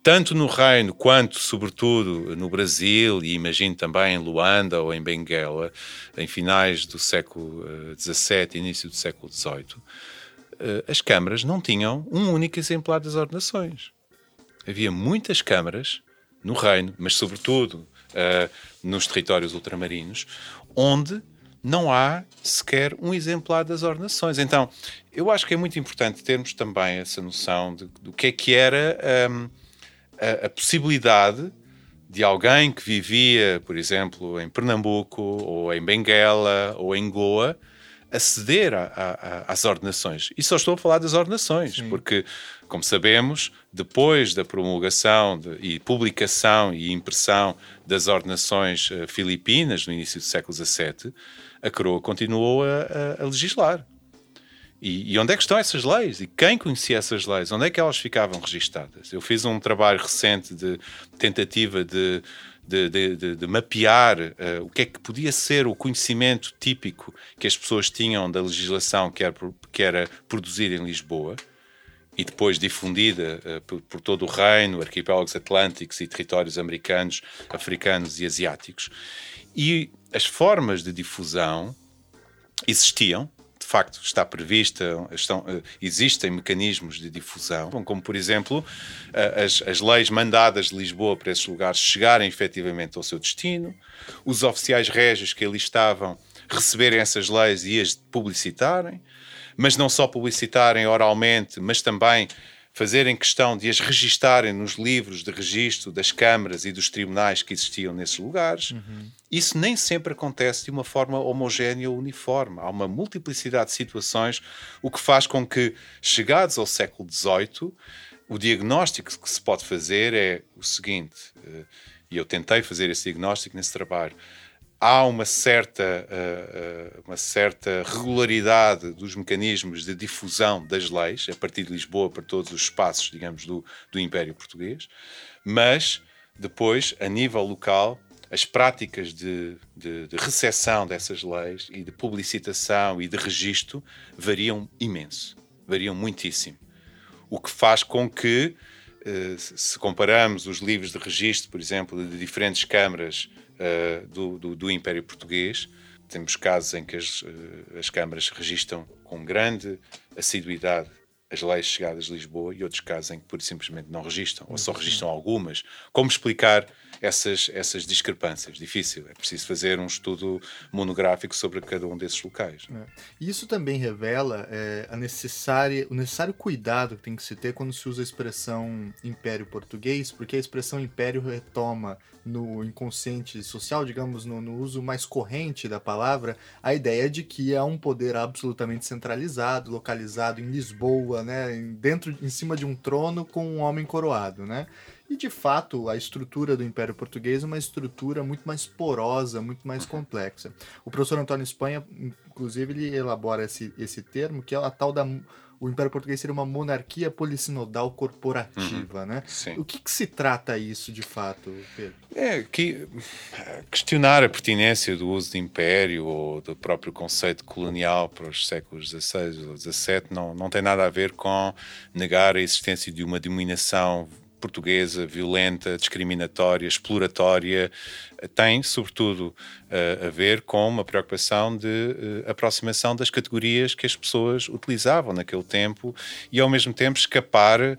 tanto no Reino quanto, sobretudo, no Brasil e imagino também em Luanda ou em Benguela, em finais do século XVII e início do século XVIII, eh, as câmaras não tinham um único exemplar das ordenações. Havia muitas câmaras no reino, mas sobretudo uh, nos territórios ultramarinos, onde não há sequer um exemplar das ordenações. Então, eu acho que é muito importante termos também essa noção de, do que é que era um, a, a, possibilidade de alguém que vivia, por exemplo, em Pernambuco, ou em Benguela, ou em Goa, aceder a, a, às ordenações. E só estou a falar das ordenações, Sim. porque, como sabemos, depois da promulgação de, e publicação e impressão das ordenações uh, filipinas no início do século XVII, a coroa continuou a, a, a legislar. E, e, onde é que estão essas leis? E quem conhecia essas leis? Onde é que elas ficavam registadas? Eu fiz um trabalho recente de tentativa de de, de, de mapear uh, o que é que podia ser o conhecimento típico que as pessoas tinham da legislação que era, que era produzida em Lisboa e depois difundida uh, por, por, todo o reino, arquipélagos atlânticos e territórios americanos, africanos e asiáticos. E as formas de difusão existiam, facto está prevista, estão, eh, existem mecanismos de difusão, como por exemplo eh, as, as leis mandadas de Lisboa para esses lugares chegarem efetivamente ao seu destino, os oficiais régios que ali estavam receberem essas leis e as publicitarem, mas não só publicitarem oralmente, mas também fazerem questão de as registarem nos livros de registro das câmaras e dos tribunais que existiam nesses lugares. Uhum. Isso nem sempre acontece de uma forma homogénea ou uniforme. Há uma multiplicidade de situações, o que faz com que, chegados ao século XVIII, o diagnóstico que se pode fazer é o seguinte, eh, e eu tentei fazer esse diagnóstico nesse trabalho há uma certa, uh, uh, uma certa regularidade dos mecanismos de difusão das leis, a partir de Lisboa para todos os espaços, digamos, do, do Império Português, mas depois, a nível local, as práticas de, de, de recepção dessas leis e de publicitação e de registro variam imenso, variam muitíssimo. O que faz com que, uh, se comparamos os livros de registro, por exemplo, de diferentes câmaras uh, do, do, do, Império Português. Temos casos em que as, uh, as câmaras registram com grande assiduidade as leis chegadas de Lisboa e outros casos em que pura e simplesmente não registram, ou só registram algumas. Como explicar essas, essas discrepâncias? Difícil, é preciso fazer um estudo monográfico sobre cada um desses locais. É. Isso também revela é, a necessária, o necessário cuidado que tem que se ter quando se usa a expressão império português, porque a expressão império retoma no inconsciente social, digamos, no, no, uso mais corrente da palavra, a ideia de que é um poder absolutamente centralizado, localizado em Lisboa, né, dentro, em cima de um trono com um homem coroado, né? E de fato, a estrutura do Império Português é uma estrutura muito mais porosa, muito mais complexa. O professor Antônio Espanha, inclusive, ele elabora esse, esse termo, que é a tal da o Império Português seria uma monarquia polissinodal corporativa, uhum. né? Sim. O que, que, se trata isso de fato, Pedro? É que questionar a pertinência do uso de império ou do próprio conceito colonial para os séculos XVI ou XVII não, não tem nada a ver com negar a existência de uma dominação portuguesa violenta, discriminatória, exploratória, tem, sobretudo, uh, a ver com uma preocupação de uh, aproximação das categorias que as pessoas utilizavam naquele tempo e, ao mesmo tempo, escapar uh,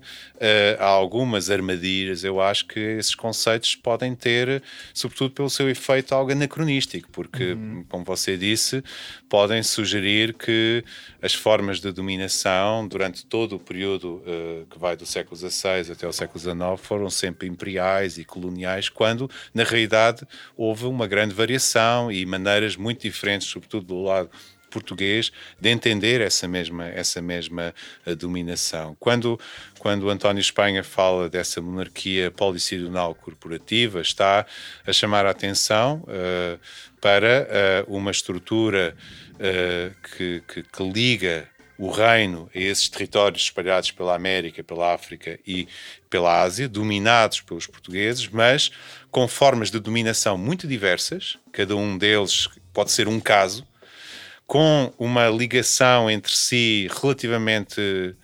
a algumas armadilhas. Eu acho que esses conceitos podem ter, sobretudo pelo seu efeito, algo anacronístico, porque, uhum. como você disse, podem sugerir que as formas de dominação durante todo o período que vai do século XVI até o século XIX foram sempre imperiais e coloniais, quando, na realidade, houve uma grande variação e maneiras muito diferentes, sobretudo do lado português de entender essa mesma essa mesma uh, dominação. Quando quando António Espanha fala dessa monarquia policidonal corporativa, está a chamar a atenção uh, para uh, uma estrutura que, que, que liga o reino a esses territórios espalhados pela América, pela África e pela Ásia, dominados pelos portugueses, mas com formas de dominação muito diversas, cada um deles pode ser um caso, com uma ligação entre si relativamente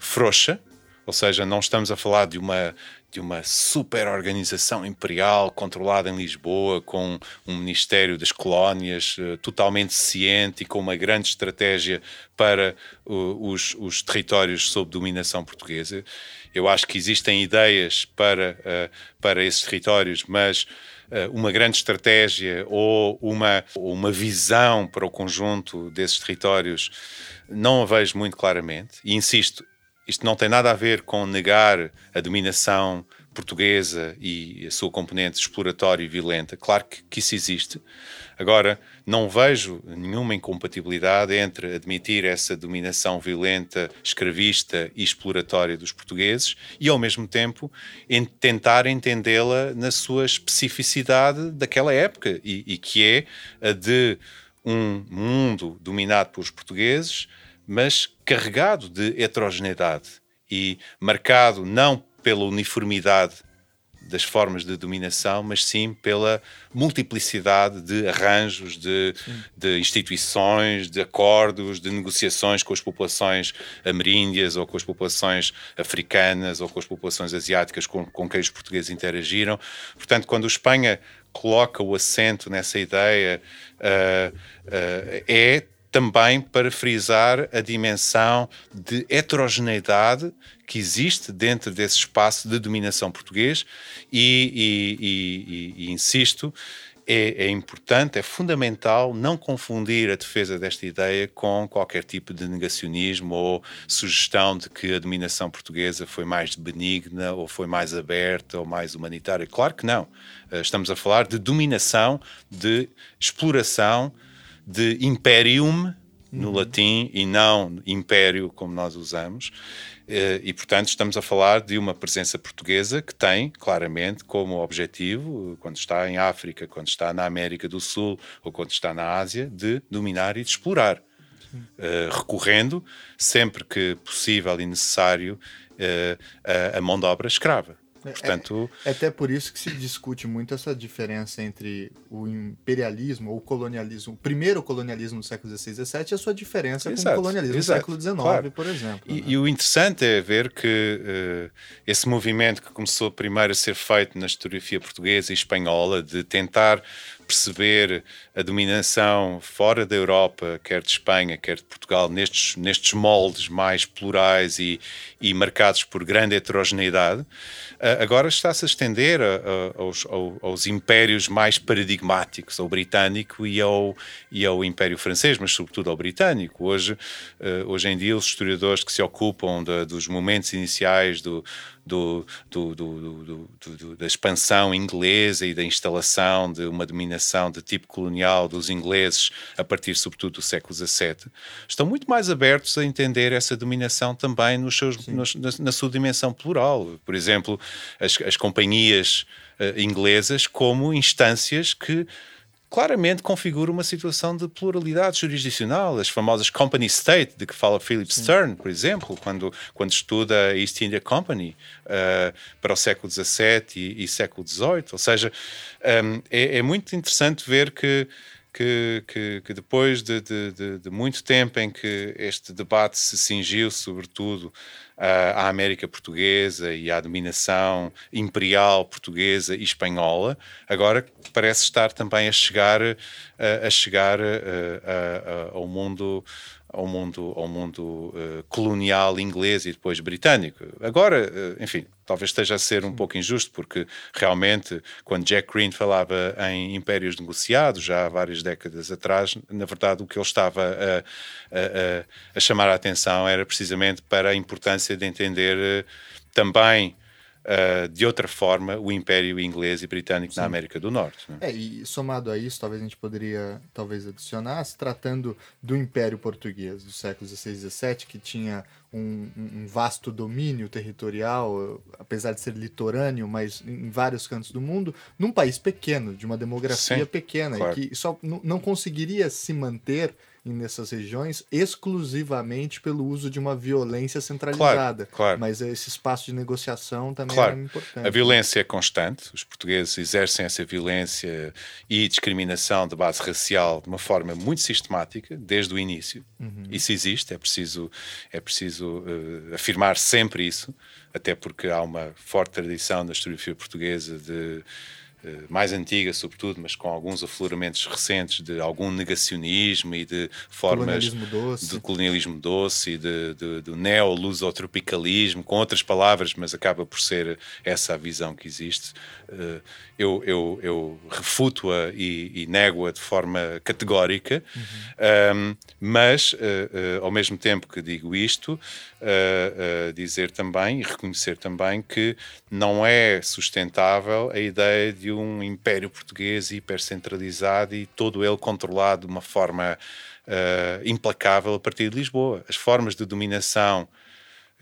frouxa, ou seja, não estamos a falar de uma de uma super organização imperial controlada em Lisboa, com um Ministério das Colónias uh, totalmente ciente e com uma grande estratégia para uh, os, os, territórios sob dominação portuguesa. Eu acho que existem ideias para, uh, para esses territórios, mas uma grande estratégia ou uma, uma visão para o conjunto desses territórios não a vejo muito claramente. E insisto, isto não tem nada a ver com negar a dominação portuguesa e a sua componente exploratória e violenta. Claro que, que, isso existe. Agora, não vejo nenhuma incompatibilidade entre admitir essa dominação violenta, escravista e exploratória dos portugueses e, ao mesmo tempo, em tentar entendê-la na sua especificidade daquela época e, e que é a de um mundo dominado pelos portugueses mas carregado de heterogeneidade e marcado não pela uniformidade das formas de dominação, mas sim pela multiplicidade de arranjos, de, de, instituições, de acordos, de negociações com as populações ameríndias ou com as populações africanas ou com as populações asiáticas com, com quem os portugueses interagiram. Portanto, quando a Espanha coloca o acento nessa ideia, uh, uh, é também para frisar a dimensão de heterogeneidade que existe dentro desse espaço de dominação português e, e, e, e insisto, é, é, importante, é fundamental não confundir a defesa desta ideia com qualquer tipo de negacionismo ou sugestão de que a dominação portuguesa foi mais benigna ou foi mais aberta ou mais humanitária. Claro que não. Eh, estamos a falar de dominação, de exploração de imperium no uhum. latim e não império como nós usamos. Eh, e, portanto, estamos a falar de uma presença portuguesa que tem, claramente, como objetivo, quando está em África, quando está na América do Sul ou quando está na Ásia, de dominar e de explorar. Uh, recorrendo, sempre que possível e necessário, uh, a, a mão de obra escrava. É, Portanto, é, é, até por isso que se discute muito essa diferença entre o imperialismo ou o colonialismo, o primeiro colonialismo do século XVI e XVII e a sua diferença exato, com o colonialismo exato, do século XIX, claro. por exemplo. E, né? e, o interessante é ver que uh, esse movimento que começou primeiro a ser feito na historiografia portuguesa e espanhola de tentar perceber a dominação fora da Europa, quer de Espanha, quer de Portugal, nestes, nestes moldes mais plurais e, e marcados por grande heterogeneidade, agora está-se a estender a, a, aos, aos, impérios mais paradigmáticos, ao britânico e ao, e ao Império Francês, mas sobretudo ao britânico. Hoje, hoje em dia, os historiadores que se ocupam de, dos momentos iniciais do, do, do, do, da expansão inglesa e da instalação de uma dominação de tipo colonial dos ingleses a partir, sobretudo, do século XVII, estão muito mais abertos a entender essa dominação também nos seus, nos, na, na, sua dimensão plural. Por exemplo, as, as companhias uh, inglesas como instâncias que claramente configura uma situação de pluralidade jurisdicional, as famosas company state de que fala Philip Stern, por exemplo, quando, quando estuda a East India Company uh, para o século XVII e, e século XVIII. Ou seja, um, é, é muito interessante ver que que, que, que, depois de, de, de, de, muito tempo em que este debate se cingiu, sobretudo, à América Portuguesa e à dominação imperial portuguesa e espanhola, agora parece estar também a chegar, a, chegar ao mundo ao mundo, ao mundo uh, colonial inglês e depois britânico. Agora, uh, enfim, talvez esteja a ser um pouco injusto, porque realmente, quando Jack Green falava em impérios negociados, já há várias décadas atrás, na verdade, o que ele estava a, a, a chamar a atenção era precisamente para a importância de entender uh, também uh, de outra forma o Império Inglês e Britânico Sim. na América do Norte. Né? É, e somado a isso, talvez a gente poderia talvez adicionar, se tratando do Império Português do século XVI e XVII, que tinha um, um, vasto domínio territorial, apesar de ser litorâneo, mas em vários cantos do mundo, num país pequeno, de uma demografia Sim, pequena, claro. e que só não conseguiria se manter nessas regiões exclusivamente pelo uso de uma violência centralizada. Claro, claro. Mas esse espaço de negociação também claro. é importante. A violência é constante, os portugueses exercem essa violência e discriminação de base racial de uma forma muito sistemática, desde o início. Uhum. Isso existe, é preciso, é preciso uh, afirmar sempre isso, até porque há uma forte tradição na historiografia portuguesa de mais antiga, sobretudo, mas com alguns afloramentos recentes de algum negacionismo e de formas colonialismo doce. de colonialismo doce e de, de, de neo-lusotropicalismo, com outras palavras, mas acaba por ser essa a visão que existe. Eh, eu, eu, eu refuto-a e, e nego-a de forma categórica, uhum. um, mas uh, uh, ao mesmo tempo que digo isto, uh, dizer também e reconhecer também que não é sustentável a ideia de um império português hipercentralizado e todo ele controlado de uma forma implacável a partir de Lisboa. As formas de dominação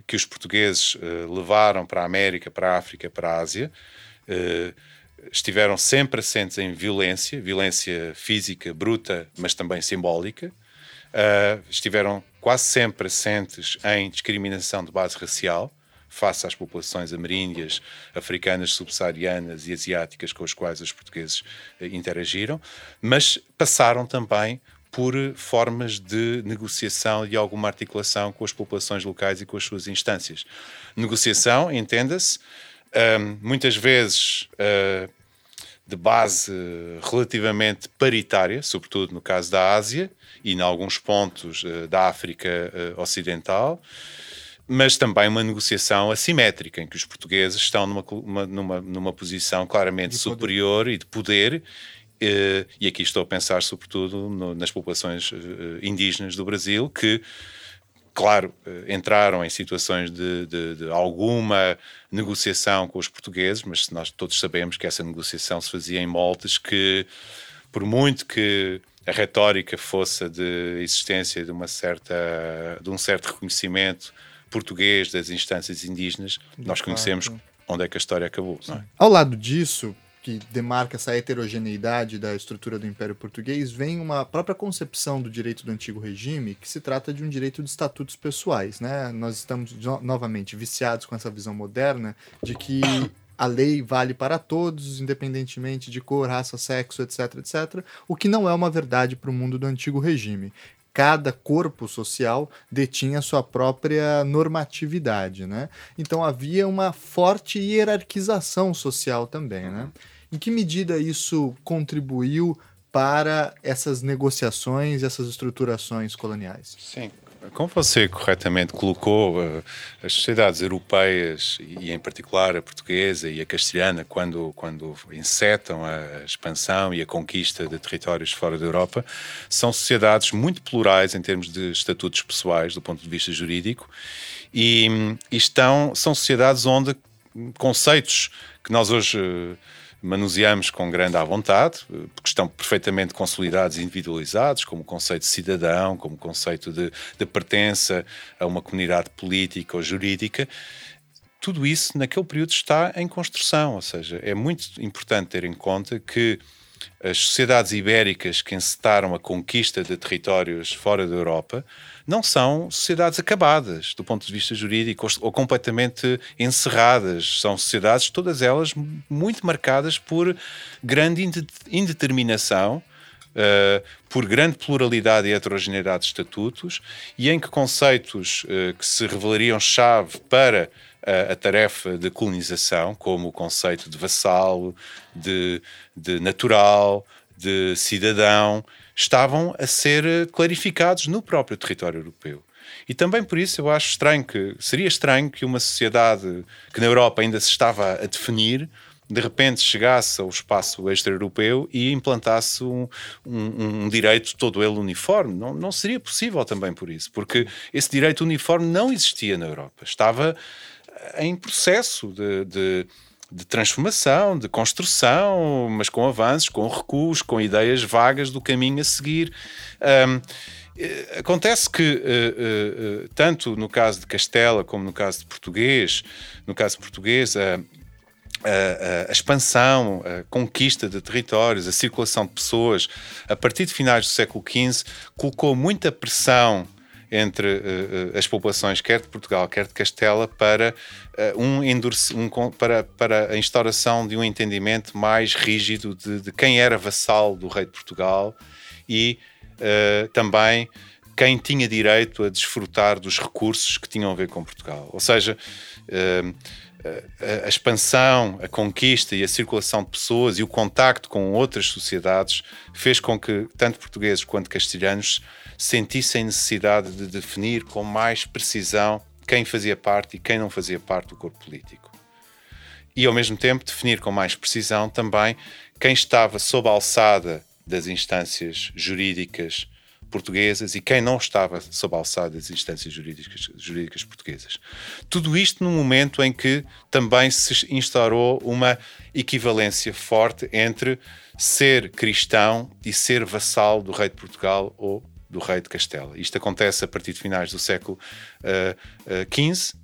que os portugueses levaram para a América, para a África, para a Ásia, estiveram sempre assentes em violência, violência física, bruta, mas também simbólica. Uh, estiveram quase sempre assentes em discriminação de base racial face às populações ameríndias, africanas, subsaarianas e asiáticas com as quais os portugueses uh, interagiram, mas passaram também por formas de negociação e alguma articulação com as populações locais e com as suas instâncias. Negociação, entenda-se, um, muitas vezes uh, de base relativamente paritária, sobretudo no caso da Ásia e em alguns pontos da África Ocidental, mas também uma negociação assimétrica, em que os portugueses estão numa, uma, numa, numa posição claramente superior e de poder e aqui estou a pensar sobretudo no, nas populações indígenas do Brasil que claro, eh, entraram em situações de, de, de, alguma negociação com os portugueses, mas nós todos sabemos que essa negociação se fazia em moldes que, por muito que a retórica fosse de existência de uma certa de um certo reconhecimento português das instâncias indígenas, de nós conhecemos onde é que a história acabou. É? Ao lado disso, que demarca essa heterogeneidade da estrutura do Império Português, vem uma própria concepção do direito do antigo regime, que se trata de um direito de estatutos pessoais. Né? Nós estamos no novamente viciados com essa visão moderna de que a lei vale para todos, independentemente de cor, raça, sexo, etc, etc, o que não é uma verdade para o mundo do antigo regime cada corpo social detinha sua própria normatividade, né? Então havia uma forte hierarquização social também, né? Em que medida isso contribuiu para essas negociações, essas estruturações coloniais? Sim, como você corretamente colocou, eh, as sociedades europeias, e em particular a portuguesa e a castelhana, quando, quando encetam a expansão e a conquista de territórios fora da Europa, são sociedades muito plurais em termos de estatutos pessoais, do ponto de vista jurídico, e, e estão, são sociedades onde conceitos que nós hoje manuseamos com grande à vontade, porque estão perfeitamente consolidados e individualizados, como o conceito de cidadão, como o conceito de, de pertença a uma comunidade política ou jurídica. Tudo isso, naquele período, está em construção, ou seja, é muito importante ter em conta que as sociedades ibéricas que encetaram a conquista de territórios fora da Europa não são sociedades acabadas do ponto de vista jurídico ou, completamente encerradas. São sociedades, todas elas, muito marcadas por grande indeterminação. Uh, por grande pluralidade e heterogeneidade de estatutos e em que conceitos uh, que se revelariam chave para a, tarefa de colonização, como o conceito de vassalo, de, de natural, de cidadão, estavam a ser clarificados no próprio território europeu. E também por isso eu acho estranho que seria estranho que uma sociedade que na Europa ainda se estava a definir de repente chegasse ao espaço extra-europeu e implantasse um, um, um, direito todo ele uniforme. Não, não seria possível também por isso, porque esse direito uniforme não existia na Europa. Estava em processo de, de de transformação, de construção, mas com avanços, com recuos, com ideias vagas do caminho a seguir. Um, eh, acontece que, uh, uh, tanto no caso de Castela como no caso de português, no caso português, a, a, a, expansão, a conquista de territórios, a circulação de pessoas, a partir de finais do século XV, colocou muita pressão entre uh, as populações, quer de Portugal, quer de Castela, para, uh, um, um para, para a instauração de um entendimento mais rígido de, de quem era vassal do rei de Portugal e uh, também quem tinha direito a desfrutar dos recursos que tinham a ver com Portugal. Ou seja, a expansão, a conquista e a circulação de pessoas e o contacto com outras sociedades fez com que tanto portugueses quanto castelhanos sentissem necessidade de definir com mais precisão quem fazia parte e quem não fazia parte do corpo político. E, ao mesmo tempo, definir com mais precisão também quem estava sob a alçada das instâncias jurídicas portuguesas e quem não estava sob a alçada das instâncias jurídicas, jurídicas portuguesas. Tudo isto num momento em que também se instaurou uma equivalência forte entre ser cristão e ser vassal do rei de Portugal ou do rei de Castela. Isto acontece a partir de finais do século XV, uh, uh,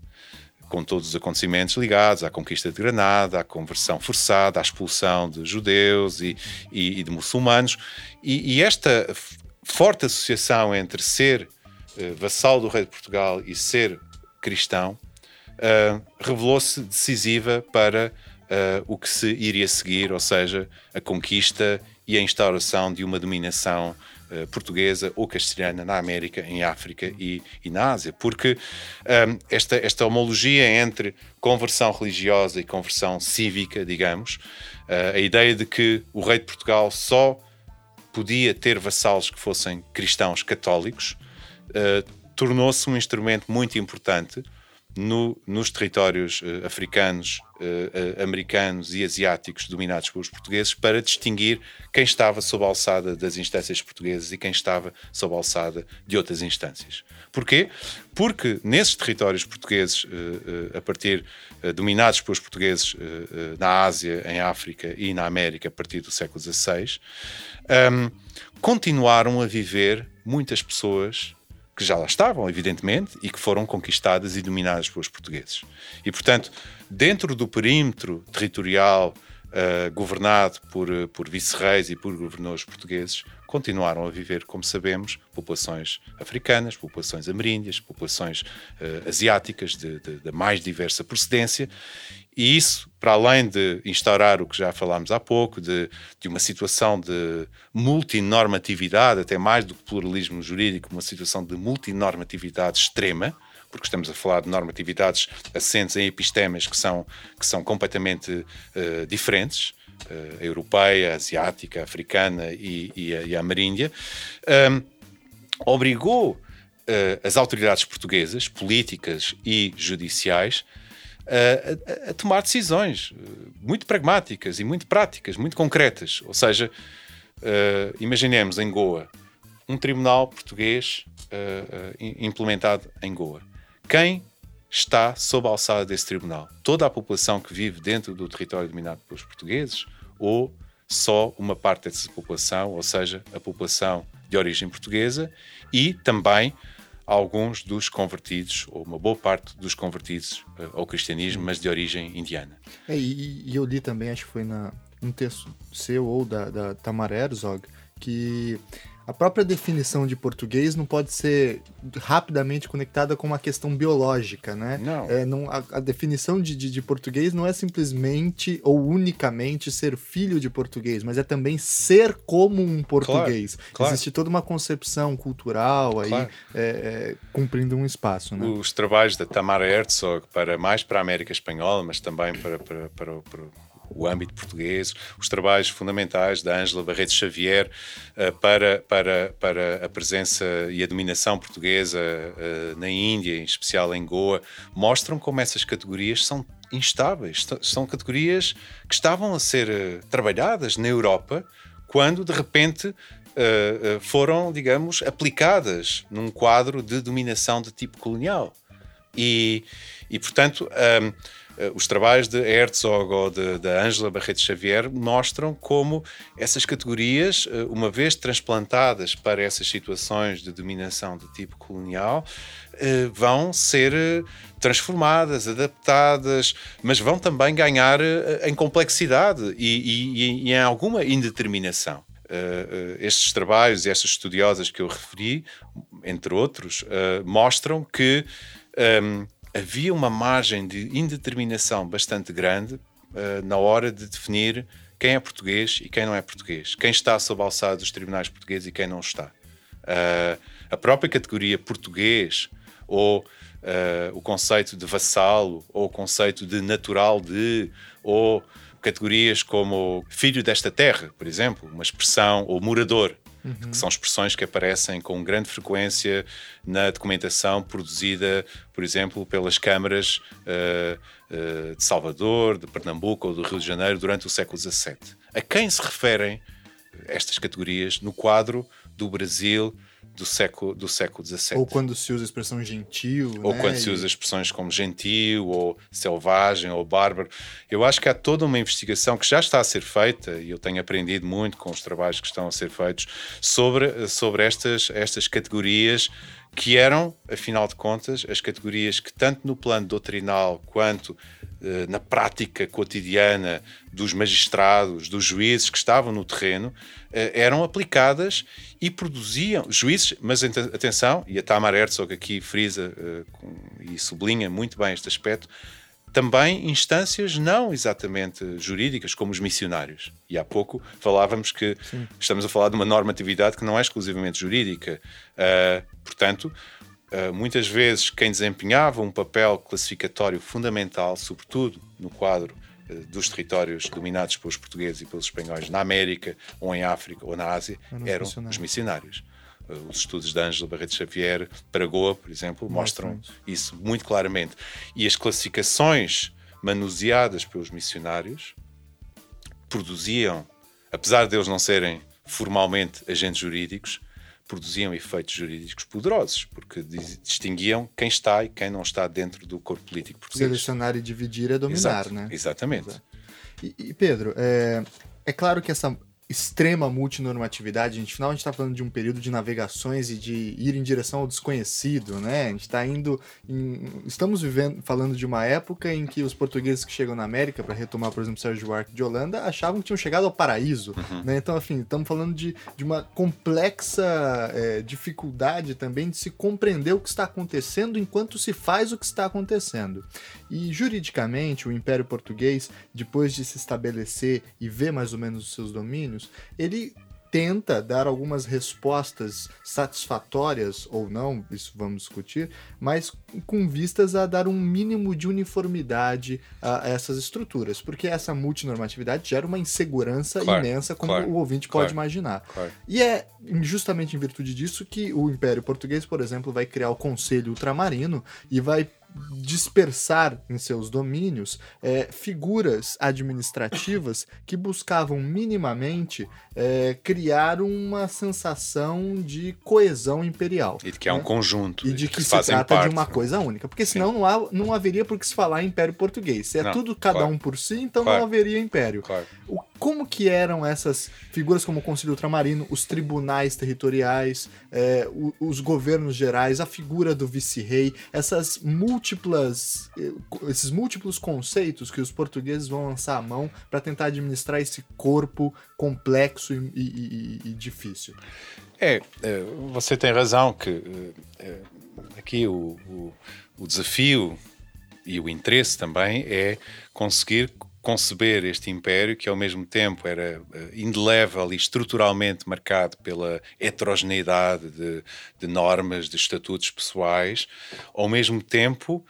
com todos os acontecimentos ligados à conquista de Granada, à conversão forçada, à expulsão de judeus e, e, e de muçulmanos. E, e, esta forte associação entre ser uh, vassal do rei de Portugal e ser cristão uh, revelou-se decisiva para uh, o que se iria seguir, ou seja, a conquista e a instauração de uma dominação portuguesa ou castelhana na América, em África e, e na Ásia, porque um, esta, esta homologia entre conversão religiosa e conversão cívica, digamos, uh, a ideia de que o rei de Portugal só podia ter vassalos que fossem cristãos católicos, uh, tornou-se um instrumento muito importante no, nos territórios uh, africanos, uh, americanos e asiáticos dominados pelos portugueses para distinguir quem estava sob a alçada das instâncias portuguesas e quem estava sob a alçada de outras instâncias. Porquê? Porque nesses territórios portugueses, a partir dominados pelos portugueses na Ásia, em África e na América a partir do século XVI, um, continuaram a viver muitas pessoas que já lá estavam, evidentemente, e que foram conquistadas e dominadas pelos portugueses. E, portanto, dentro do perímetro territorial uh, governado por, uh, por vice-reis e por governadores portugueses, continuaram a viver, como sabemos, populações africanas, populações ameríndias, populações uh, asiáticas de, mais diversa procedência, e isso, para além de instaurar o que já falámos há pouco, de, de uma situação de multinormatividade, até mais do que pluralismo jurídico, uma situação de multinormatividade extrema, porque estamos a falar de normatividades assentes em epistemas que são, que são completamente uh, diferentes, uh, europeia, asiática, africana e, e, a, e a ameríndia, um, obrigou uh, as autoridades portuguesas, políticas e judiciais, a, tomar decisões eh, muito pragmáticas e muito práticas, muito concretas. Ou seja, uh, imaginemos em Goa um tribunal português uh, uh, implementado em Goa. Quem está sob a alçada desse tribunal? Toda a população que vive dentro do território dominado pelos portugueses ou só uma parte dessa população, ou seja, a população de origem portuguesa e também alguns dos convertidos, ou uma boa parte dos convertidos uh, ao cristianismo, mas de origem indiana. É, e, e, eu li também, acho que foi na, um texto seu ou da, da Tamar Herzog que a própria definição de português não pode ser rapidamente conectada com uma questão biológica, né? Não. É, não a, a, definição de, de, de, português não é simplesmente ou unicamente ser filho de português, mas é também ser como um português. Claro, claro. Existe toda uma concepção cultural aí claro. é, é, cumprindo um espaço. Né? Os trabalhos da Tamara Herzog, para, mais para a América Espanhola, mas também para, para, para, para o âmbito português, os trabalhos fundamentais da Ângela Barreto Xavier uh, para, para, para a presença e a dominação portuguesa uh, na Índia, em especial em Goa, mostram como essas categorias são instáveis, são categorias que estavam a ser uh, trabalhadas na Europa quando de repente foram, digamos, aplicadas num quadro de dominação de tipo colonial. E, e portanto, eh, os trabalhos de Herzog ou da Ângela Barreto Xavier mostram como essas categorias, eh, uma vez transplantadas para essas situações de dominação de tipo colonial, eh, vão ser transformadas, adaptadas, mas vão também ganhar em complexidade e, e, e em alguma indeterminação. Uh, uh, estes trabalhos e estas estudiosas que eu referi, entre outros, uh, mostram que um, ehm, havia uma margem de indeterminação bastante grande uh, na hora de definir quem é português e quem não é português, quem está sob a alçada dos tribunais portugueses e quem não está. Uh, a própria categoria português ou uh, o conceito de vassalo ou o conceito de natural de ou categorias como filho desta terra, por exemplo, uma expressão, ou morador, uhum. que são expressões que aparecem com grande frequência na documentação produzida, por exemplo, pelas câmaras uh, uh, de Salvador, de Pernambuco ou do Rio de Janeiro durante o século XVII. A quem se referem estas categorias no quadro do Brasil do século, do século XVII. Ou quando se usa a expressão gentil. Ou né? quando se usa expressões como gentil, ou selvagem, ou bárbaro. Eu acho que há toda uma investigação que já está a ser feita, e eu tenho aprendido muito com os trabalhos que estão a ser feitos, sobre, sobre estas, estas categorias que eram, afinal de contas, as categorias que, tanto no plano doutrinal quanto na prática cotidiana dos magistrados, dos juízes que estavam no terreno, eh, eram aplicadas e produziam, juízes, mas atenção, e a Tamar Herzog aqui frisa eh, e sublinha muito bem este aspecto, também instâncias não exatamente jurídicas, como os missionários. E há pouco falávamos que Sim. estamos a falar de uma normatividade que não é exclusivamente jurídica. Portanto, muitas vezes quem desempenhava um papel classificatório fundamental, sobretudo no quadro uh, dos territórios dominados pelos portugueses e pelos espanhóis na América, ou em África, ou na Ásia, eram missionários. os missionários os estudos de Ângela Barreto Xavier para Goa, por exemplo, mostram isso muito claramente. E as classificações manuseadas pelos missionários produziam, apesar de eles não serem formalmente agentes jurídicos, produziam efeitos jurídicos poderosos, porque distinguiam quem está e quem não está dentro do corpo político português. Selecionar e dividir é dominar, Exato, né? Exatamente. Exato. E, e Pedro, é, é claro que essa extrema multinormatividade. A gente, final, a gente está falando de um período de navegações e de ir em direção ao desconhecido, né? A gente está indo. Em, estamos vivendo, falando de uma época em que os portugueses que chegam na América, para retomar, por exemplo, Sérgio Buarque de Holanda, achavam que tinham chegado ao paraíso, uhum. né? Então, enfim, estamos falando de, de uma complexa é, dificuldade também de se compreender o que está acontecendo enquanto se faz o que está acontecendo. E juridicamente, o Império Português, depois de se estabelecer e ver mais ou menos os seus domínios, ele tenta dar algumas respostas satisfatórias ou não, isso vamos discutir, mas com vistas a dar um mínimo de uniformidade a essas estruturas, porque essa multinormatividade gera uma insegurança claro, imensa, como claro, o ouvinte claro, pode imaginar. E é justamente em virtude disso que o Império Português, por exemplo, vai criar o Conselho Ultramarino e vai dispersar em seus domínios é, figuras administrativas que buscavam minimamente é, criar uma sensação de coesão imperial. E de que é né? um conjunto. E de que, que se trata parte. de uma coisa única. Porque senão não, há, não haveria por que se falar Império Português. Se é não, tudo cada claro. um por si, então claro. não haveria Império. Claro. O como que eram essas figuras como o Conselho Ultramarino, os tribunais territoriais, é, os governos gerais, a figura do vice-rei, essas múltiplas, eh, esses múltiplos conceitos que os portugueses vão lançar a mão para tentar administrar esse corpo complexo e, e, e, difícil. É, é, você tem razão que é, aqui o, o, o desafio e o interesse também é conseguir conceber este império que ao mesmo tempo era eh, indelével e estruturalmente marcado pela heterogeneidade de, de normas, de estatutos pessoais, ao mesmo tempo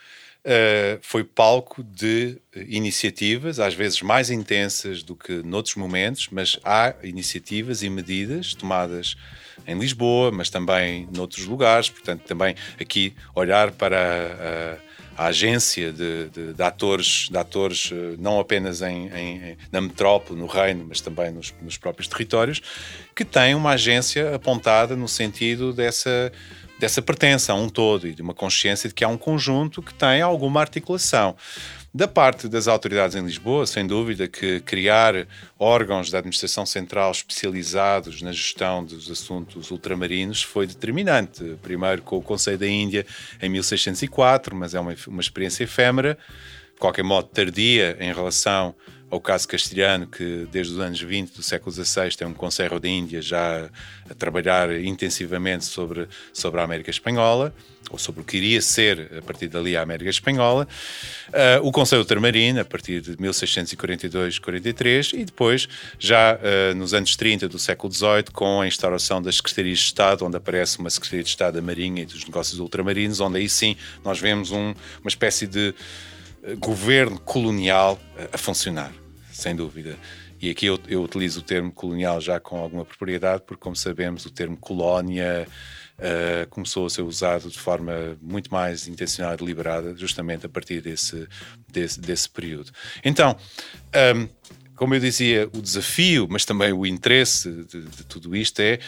uh, foi palco de iniciativas, às vezes mais intensas do que noutros momentos, mas há iniciativas e medidas tomadas em Lisboa, mas também noutros lugares, portanto também aqui olhar para uh, a agência de, de, de, atores, de atores eh, não apenas em, em, na metrópole, no reino, mas também nos, nos próprios territórios, que tem uma agência apontada no sentido dessa dessa pertença a um todo e de uma consciência de que há um conjunto que tem alguma articulação. Da parte das autoridades em Lisboa, sem dúvida que criar órgãos da administração central especializados na gestão dos assuntos ultramarinos foi determinante. Primeiro com o Conselho da Índia em 1604, mas é uma, uma experiência efêmera, de qualquer modo tardia em relação ao caso castelhano, que desde os anos 20 do século XVI tem um Conselho da Índia já a trabalhar intensivamente sobre, sobre a América Espanhola, ou sobre o que iria ser a partir dali a América Espanhola, uh, o Conselho Ultramarino, a partir de 1642-43, e depois, já uh, nos anos 30 do século XVIII, com a instauração das Secretarias de Estado, onde aparece uma Secretaria de Estado da Marinha e dos Negócios Ultramarinos, onde aí sim nós vemos um, uma espécie de governo colonial a funcionar, sem dúvida. E aqui eu, eu, utilizo o termo colonial já com alguma propriedade, porque, como sabemos, o termo colónia uh, começou a ser usado de forma muito mais intencional e deliberada, justamente a partir desse, desse, desse período. Então, um, como eu dizia, o desafio, mas também o interesse de, de tudo isto é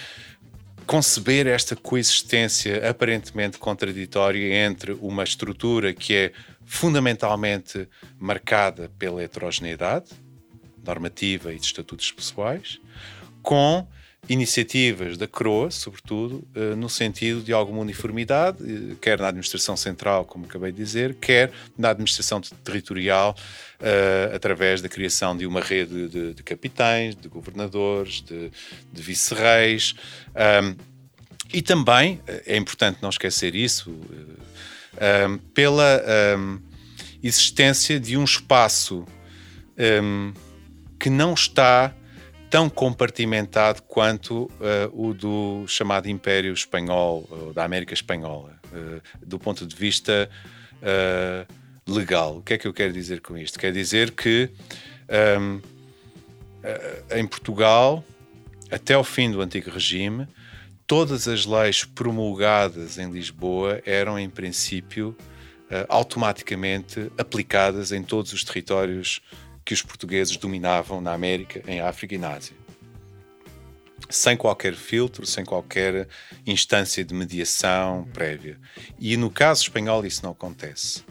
conceber esta coexistência aparentemente contraditória entre uma estrutura que é fundamentalmente marcada pela heterogeneidade normativa e de estatutos pessoais, com iniciativas da CROA, sobretudo, eh, no sentido de alguma uniformidade, eh, quer na administração central, como acabei de dizer, quer na administração territorial, eh, através da criação de uma rede de, de capitães, de governadores, de, de vice-reis. e também, é importante não esquecer isso, um, pela um, existência de um espaço que não está tão compartimentado quanto uh, o do chamado Império Espanhol, ou da América Espanhola, uh, do ponto de vista uh, legal. O que é que eu quero dizer com isto? Quer dizer que um, em Portugal, até o fim do antigo regime, todas as leis promulgadas em Lisboa eram, em princípio, automaticamente aplicadas em todos os territórios que os portugueses dominavam na América, em África e na Ásia. Sem qualquer filtro, sem qualquer instância de mediação prévia. E no caso espanhol isso não acontece.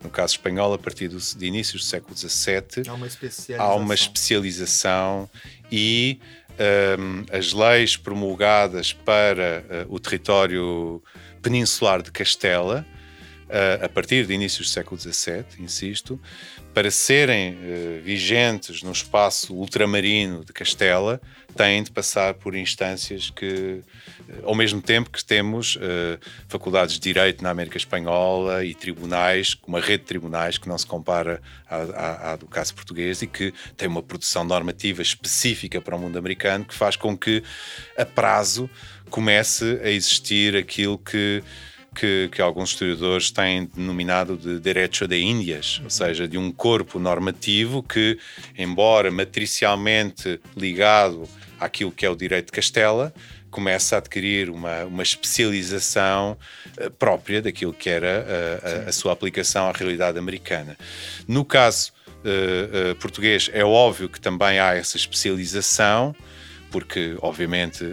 No caso espanhol, a partir do, de inícios do século XVII, há uma especialização, há uma especialização e um, as leis promulgadas para uh, o território peninsular de Castela, a partir de inícios do século XVII, insisto, para serem uh, vigentes no espaço ultramarino de Castela, têm de passar por instâncias que, ao mesmo tempo que temos uh, faculdades de direito na América Espanhola e tribunais, uma rede de tribunais que não se compara à, à, à, do caso português e que tem uma produção normativa específica para o mundo americano que faz com que, a prazo, comece a existir aquilo que que, que, alguns historiadores têm denominado de direito de Índias, ou uhum. seja, de um corpo normativo que, embora matricialmente ligado àquilo que é o direito de Castela, começa a adquirir uma, uma especialização uh, própria daquilo que era uh, a, a, sua aplicação à realidade americana. No caso uh, português, é óbvio que também há essa especialização, porque, obviamente,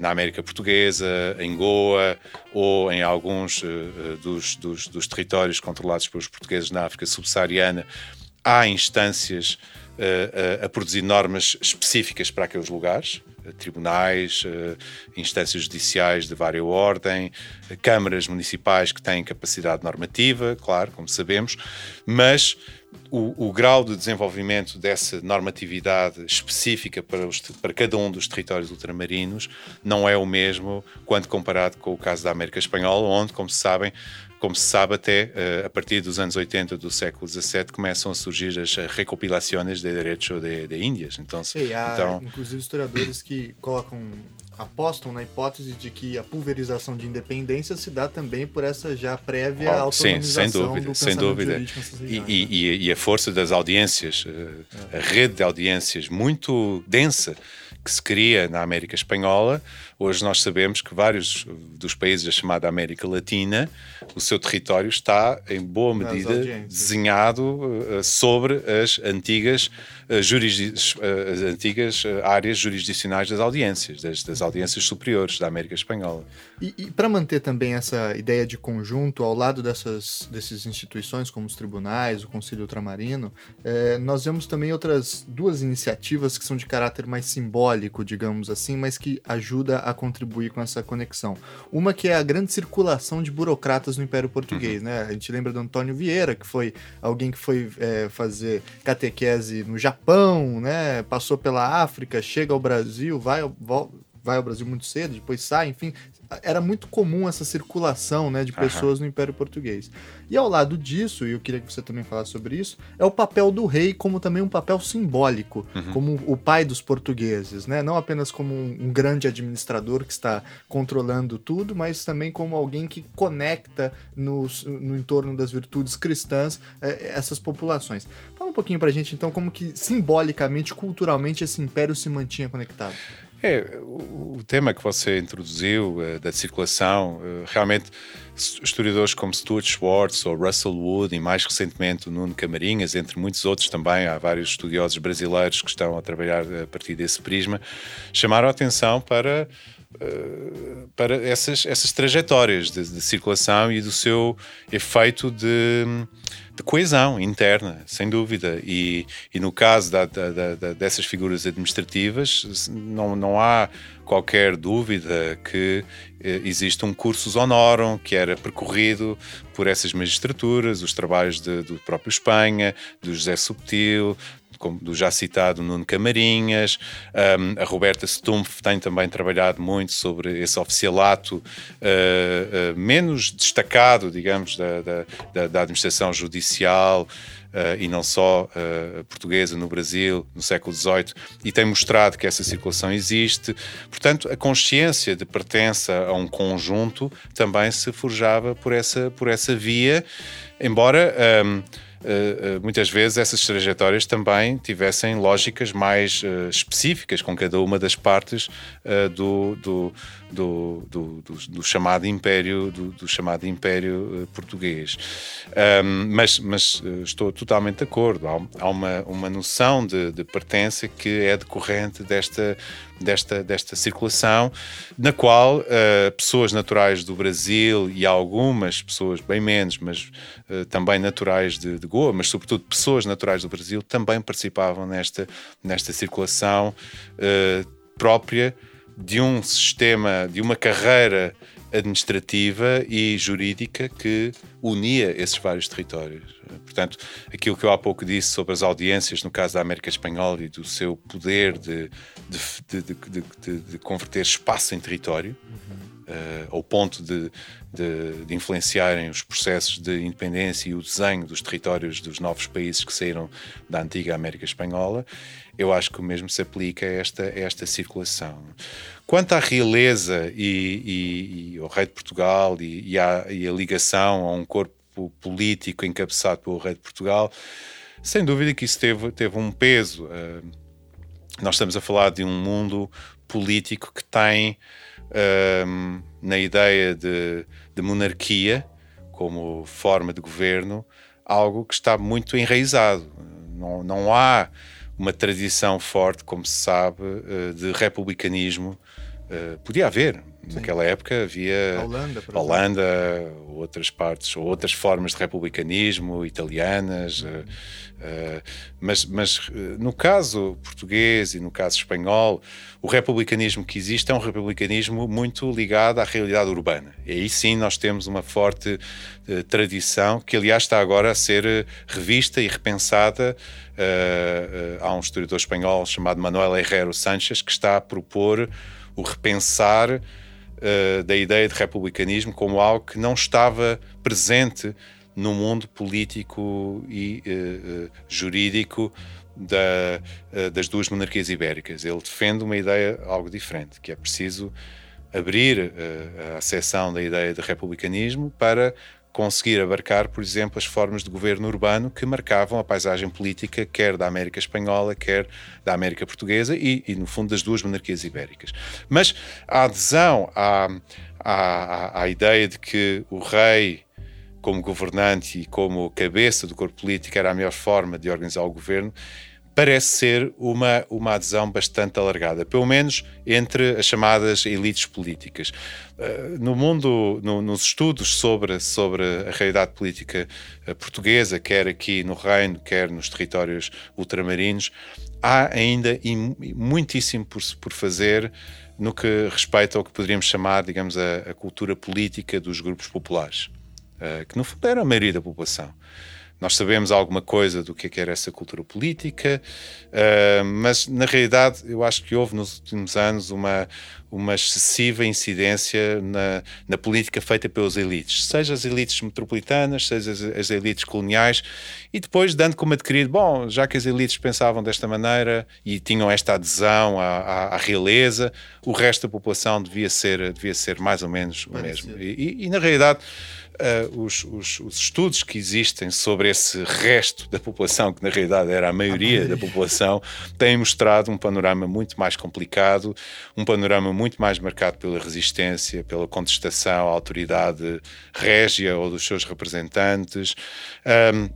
na América Portuguesa, em Goa ou em alguns dos, dos, dos territórios controlados pelos portugueses na África subsaariana, há instâncias a produzir normas específicas para aqueles lugares, tribunais, instâncias judiciais de várias ordem, câmaras municipais que têm capacidade normativa, claro, como sabemos, mas o, o, grau de desenvolvimento dessa normatividade específica para, os, para cada um dos territórios ultramarinos não é o mesmo quando comparado com o caso da América Espanhola, onde, como se sabem, como se sabe, até uh, a partir dos anos 80 do século XVII começam a surgir as recopilações de direitos de, de Índias. Então, e há, então, inclusive, historiadores que colocam apostam na hipótese de que a pulverização de independência se dá também por essa já prévia oh, autonomização sim, sem dúvida, sem dúvida. E, e, e, a força das audiências, eh, a rede de audiências muito densa que se cria na América Espanhola. Hoje nós sabemos que vários dos países da chamada América Latina, o seu território está em boa medida desenhado uh, sobre as antigas, uh, jurisdi uh, as antigas áreas jurisdicionais das audiências, das, das, audiências superiores da América Espanhola. E, e para manter também essa ideia de conjunto ao lado dessas dessas instituições como os tribunais, o Conselho Ultramarino, nós vemos também outras duas iniciativas que são de caráter mais simbólico simbólico, digamos assim, mas que ajuda a contribuir com essa conexão. Uma que é a grande circulação de burocratas no Império Português, uhum. né? A gente lembra do Antônio Vieira, que foi alguém que foi é, fazer catequese no Japão, né? Passou pela África, chega ao Brasil, vai, vai ao Brasil muito cedo, depois sai, enfim, era muito comum essa circulação né, de pessoas uhum. no Império Português. E ao lado disso, e eu queria que você também falasse sobre isso, é o papel do rei como também um papel simbólico, uhum. como o pai dos portugueses, né? Não apenas como um, um, grande administrador que está controlando tudo, mas também como alguém que conecta no, no entorno das virtudes cristãs é, essas populações. Fala um pouquinho pra gente, então, como que simbolicamente, culturalmente, esse império se mantinha conectado. É, o tema que você introduziu uh, da circulação, uh, realmente historiadores como Stuart Schwartz ou Russell Wood e mais recentemente o Nuno Camarinhas, entre muitos outros também, há vários estudiosos brasileiros que estão a trabalhar a partir desse prisma, chamaram a atenção para para essas, essas trajetórias de, de, circulação e do seu efeito de, de coesão interna, sem dúvida. E, e no caso da, da, da, dessas figuras administrativas, não, não há qualquer dúvida que eh, existe um cursus honorum que era percorrido por essas magistraturas, os trabalhos de, do próprio Espanha, do José Subtil, do já citado Nuno Camarinhas, um, a Roberta Stumpf tem também trabalhado muito sobre esse oficialato uh, uh, menos destacado, digamos, da, da, da administração judicial. Uh, e não só uh, portuguesa no Brasil no século XVIII e tem mostrado que essa circulação existe. Portanto, a consciência de pertença a um conjunto também se forjava por essa, por essa via, embora. Um, muitas vezes essas trajetórias também tivessem lógicas mais uh, específicas com cada uma das partes do, do, do, do, do, chamado Império, do, chamado Império Português. Mas, mas estou totalmente de acordo. Há uma, uma noção de, de pertença que é decorrente desta desta, desta circulação, na qual uh, pessoas naturais do Brasil e algumas pessoas, bem menos, mas uh, também naturais de, de, Goa, mas sobretudo pessoas naturais do Brasil, também participavam nesta, nesta circulação uh, própria de um sistema, de uma carreira administrativa e jurídica que unia esses vários territórios. Portanto, aquilo que eu há pouco disse sobre as audiências no caso da América Espanhola e do seu poder de, de, de, de converter espaço em território, uhum. Uh, ao ponto de, de, influenciarem os processos de independência e o desenho dos territórios dos novos países que saíram da antiga América Espanhola, eu acho que o mesmo se aplica a esta, a esta circulação. Quanto à realeza e, e, e ao rei de Portugal e, e, à, e a ligação a um corpo político encabeçado pelo rei de Portugal, sem dúvida que isso teve, teve um peso. Uh, nós estamos a falar de um mundo político que tem uh, na ideia de, de, monarquia como forma de governo algo que está muito enraizado. Não, não há uma tradição forte, como se sabe, uh, de republicanismo Uh, podia haver. Naquela época havia Holanda, Holanda outras partes, ou outras formas de republicanismo, italianas. Uhum. Uh, uh, mas, mas no caso português e no caso espanhol, o republicanismo que existe é um republicanismo muito ligado à realidade urbana. E aí sim nós temos uma forte tradição, que aliás está agora a ser revista e repensada. há um historiador espanhol chamado Manuel Herrero Sánchez que está a propor o repensar uh, da ideia de republicanismo como algo que não estava presente no mundo político e uh, jurídico da, das duas monarquias ibéricas. Ele defende uma ideia algo diferente, que é preciso abrir a seção da ideia de republicanismo para conseguir abarcar, por exemplo, as formas de governo urbano que marcavam a paisagem política, quer da América Espanhola, quer da América Portuguesa e, e no fundo, das duas monarquias ibéricas. Mas a adesão à, à, à ideia de que o rei, como governante e como cabeça do corpo político, era a melhor forma de organizar o governo, parece ser uma, uma adesão bastante alargada, pelo menos entre as chamadas elites políticas. Uh, no mundo, no, nos estudos sobre, sobre a realidade política uh, portuguesa, quer aqui no Reino, quer nos territórios ultramarinos, há ainda muitíssimo por, por fazer no que respeita ao que poderíamos chamar, digamos, a, a cultura política dos grupos populares, uh, que no fundo era a maioria da população. Nós sabemos alguma coisa do que, é que era essa cultura política, uh, mas na realidade eu acho que houve nos últimos anos uma, uma excessiva incidência na, na política feita pelas elites, seja as elites metropolitanas, seja as, as, elites coloniais, e depois dando como adquirido, bom, já que as elites pensavam desta maneira e tinham esta adesão à, à, à realeza, o resto da população devia ser, devia ser mais ou menos o mesmo. E, e, e na realidade uh, os, os, os, estudos que existem sobre esse resto da população, que na realidade era a maioria da população, têm mostrado um panorama muito mais complicado, um panorama muito mais marcado pela resistência, pela contestação à autoridade régia ou dos seus representantes. Um,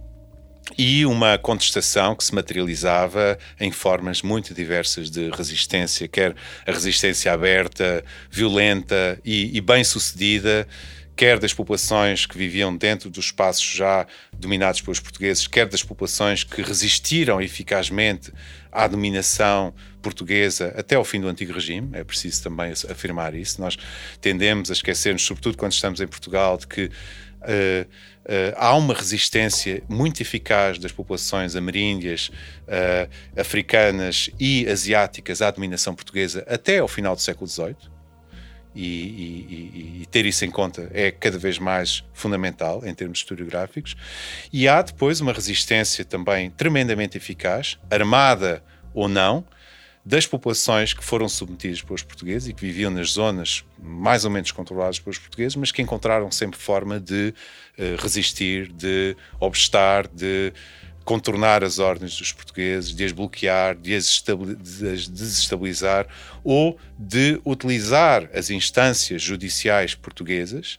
e uma contestação que se materializava em formas muito diversas de resistência, quer a resistência aberta, violenta e, e bem-sucedida, quer das populações que viviam dentro dos espaços já dominados pelos portugueses, quer das populações que resistiram eficazmente à dominação portuguesa até ao fim do antigo regime, é preciso também afirmar isso. Nós tendemos a esquecermos, sobretudo quando estamos em Portugal, de que Uh, uh, há uma resistência muito eficaz das populações ameríndias, uh, africanas e asiáticas à dominação portuguesa até ao final do século XVIII e, e, e, ter isso em conta é cada vez mais fundamental em termos historiográficos. E há depois uma resistência também tremendamente eficaz, armada ou não, das populações que foram submetidas pelos portugueses e que viviam nas zonas mais ou menos controladas pelos portugueses, mas que encontraram sempre forma de uh, resistir, de obstar, de contornar as ordens dos portugueses, de as bloquear, de as, de as desestabilizar ou de utilizar as instâncias judiciais portuguesas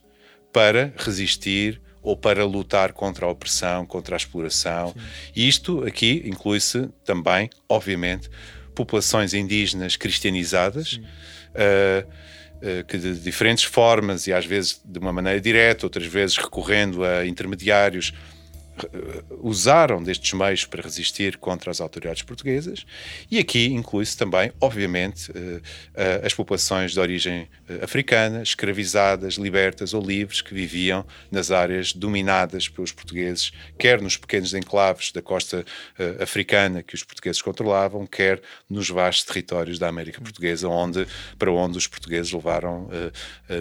para resistir ou para lutar contra a opressão, contra a exploração. Sim. E isto aqui inclui-se também, obviamente, populações indígenas cristianizadas. Uh, que de diferentes formas e às vezes de uma maneira direta, outras vezes recorrendo a intermediários, eh, usaram destes meios para resistir contra as autoridades portuguesas e aqui inclui-se também, obviamente, eh, eh, as populações de origem africana, escravizadas, libertas ou livres, que viviam nas áreas dominadas pelos portugueses, quer nos pequenos enclaves da costa africana que os portugueses controlavam, quer nos vastos territórios da América Portuguesa, onde, para onde os portugueses levaram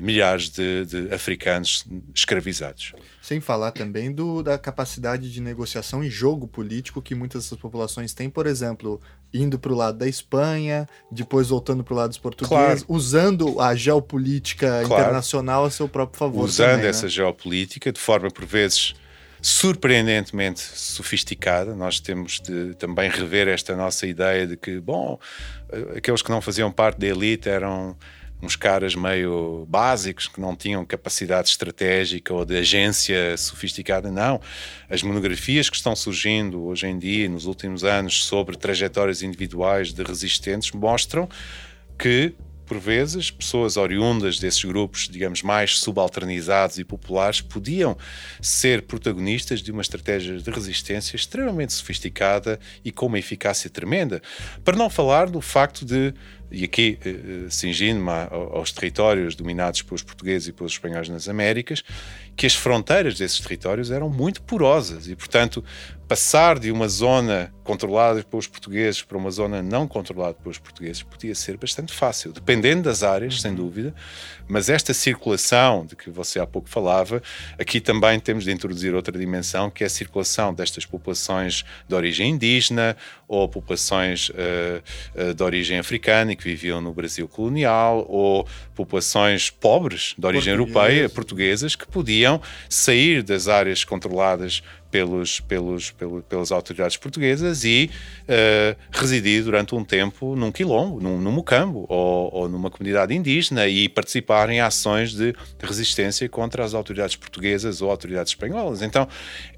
milhares de, de africanos escravizados. Sem falar também do, da capacidade de negociação e jogo político que muitas dessas populações têm, por exemplo, indo para o lado da Espanha, depois voltando para o lado dos portugueses, claro. usando a geopolítica claro. internacional a seu próprio favor. Usando também, né? essa né? geopolítica de forma, por vezes, surpreendentemente sofisticada. Nós temos de também rever esta nossa ideia de que, bom, aqueles que não faziam parte da elite eram uns caras meio básicos que não tinham capacidade estratégica ou de agência sofisticada. Não. As monografias que estão surgindo hoje em dia, nos últimos anos, sobre trajetórias individuais de resistentes, mostram que por vezes, pessoas oriundas desses grupos, digamos, mais subalternizados e populares, podiam ser protagonistas de uma estratégia de resistência extremamente sofisticada e com uma eficácia tremenda. Para não falar do facto de e aqui uh, cingindo-me aos territórios dominados pelos portugueses e pelos espanhóis nas Américas, que as fronteiras desses territórios eram muito porosas e, portanto, passar de uma zona controlada pelos portugueses para uma zona não controlada pelos portugueses podia ser bastante fácil, dependendo das áreas, sem dúvida, mas esta circulação de que você há pouco falava, aqui também temos de introduzir outra dimensão, que é a circulação destas populações de origem indígena ou populações uh, uh, de origem africana que viviam no Brasil colonial ou populações pobres de origem europeia, portuguesas, que podiam sair das áreas controladas pelos, pelos, pelos, pelas autoridades portuguesas e uh, residir durante um tempo num quilombo, num, num mucambo ou, ou, numa comunidade indígena e participar em ações de resistência contra as autoridades portuguesas ou autoridades espanholas. Então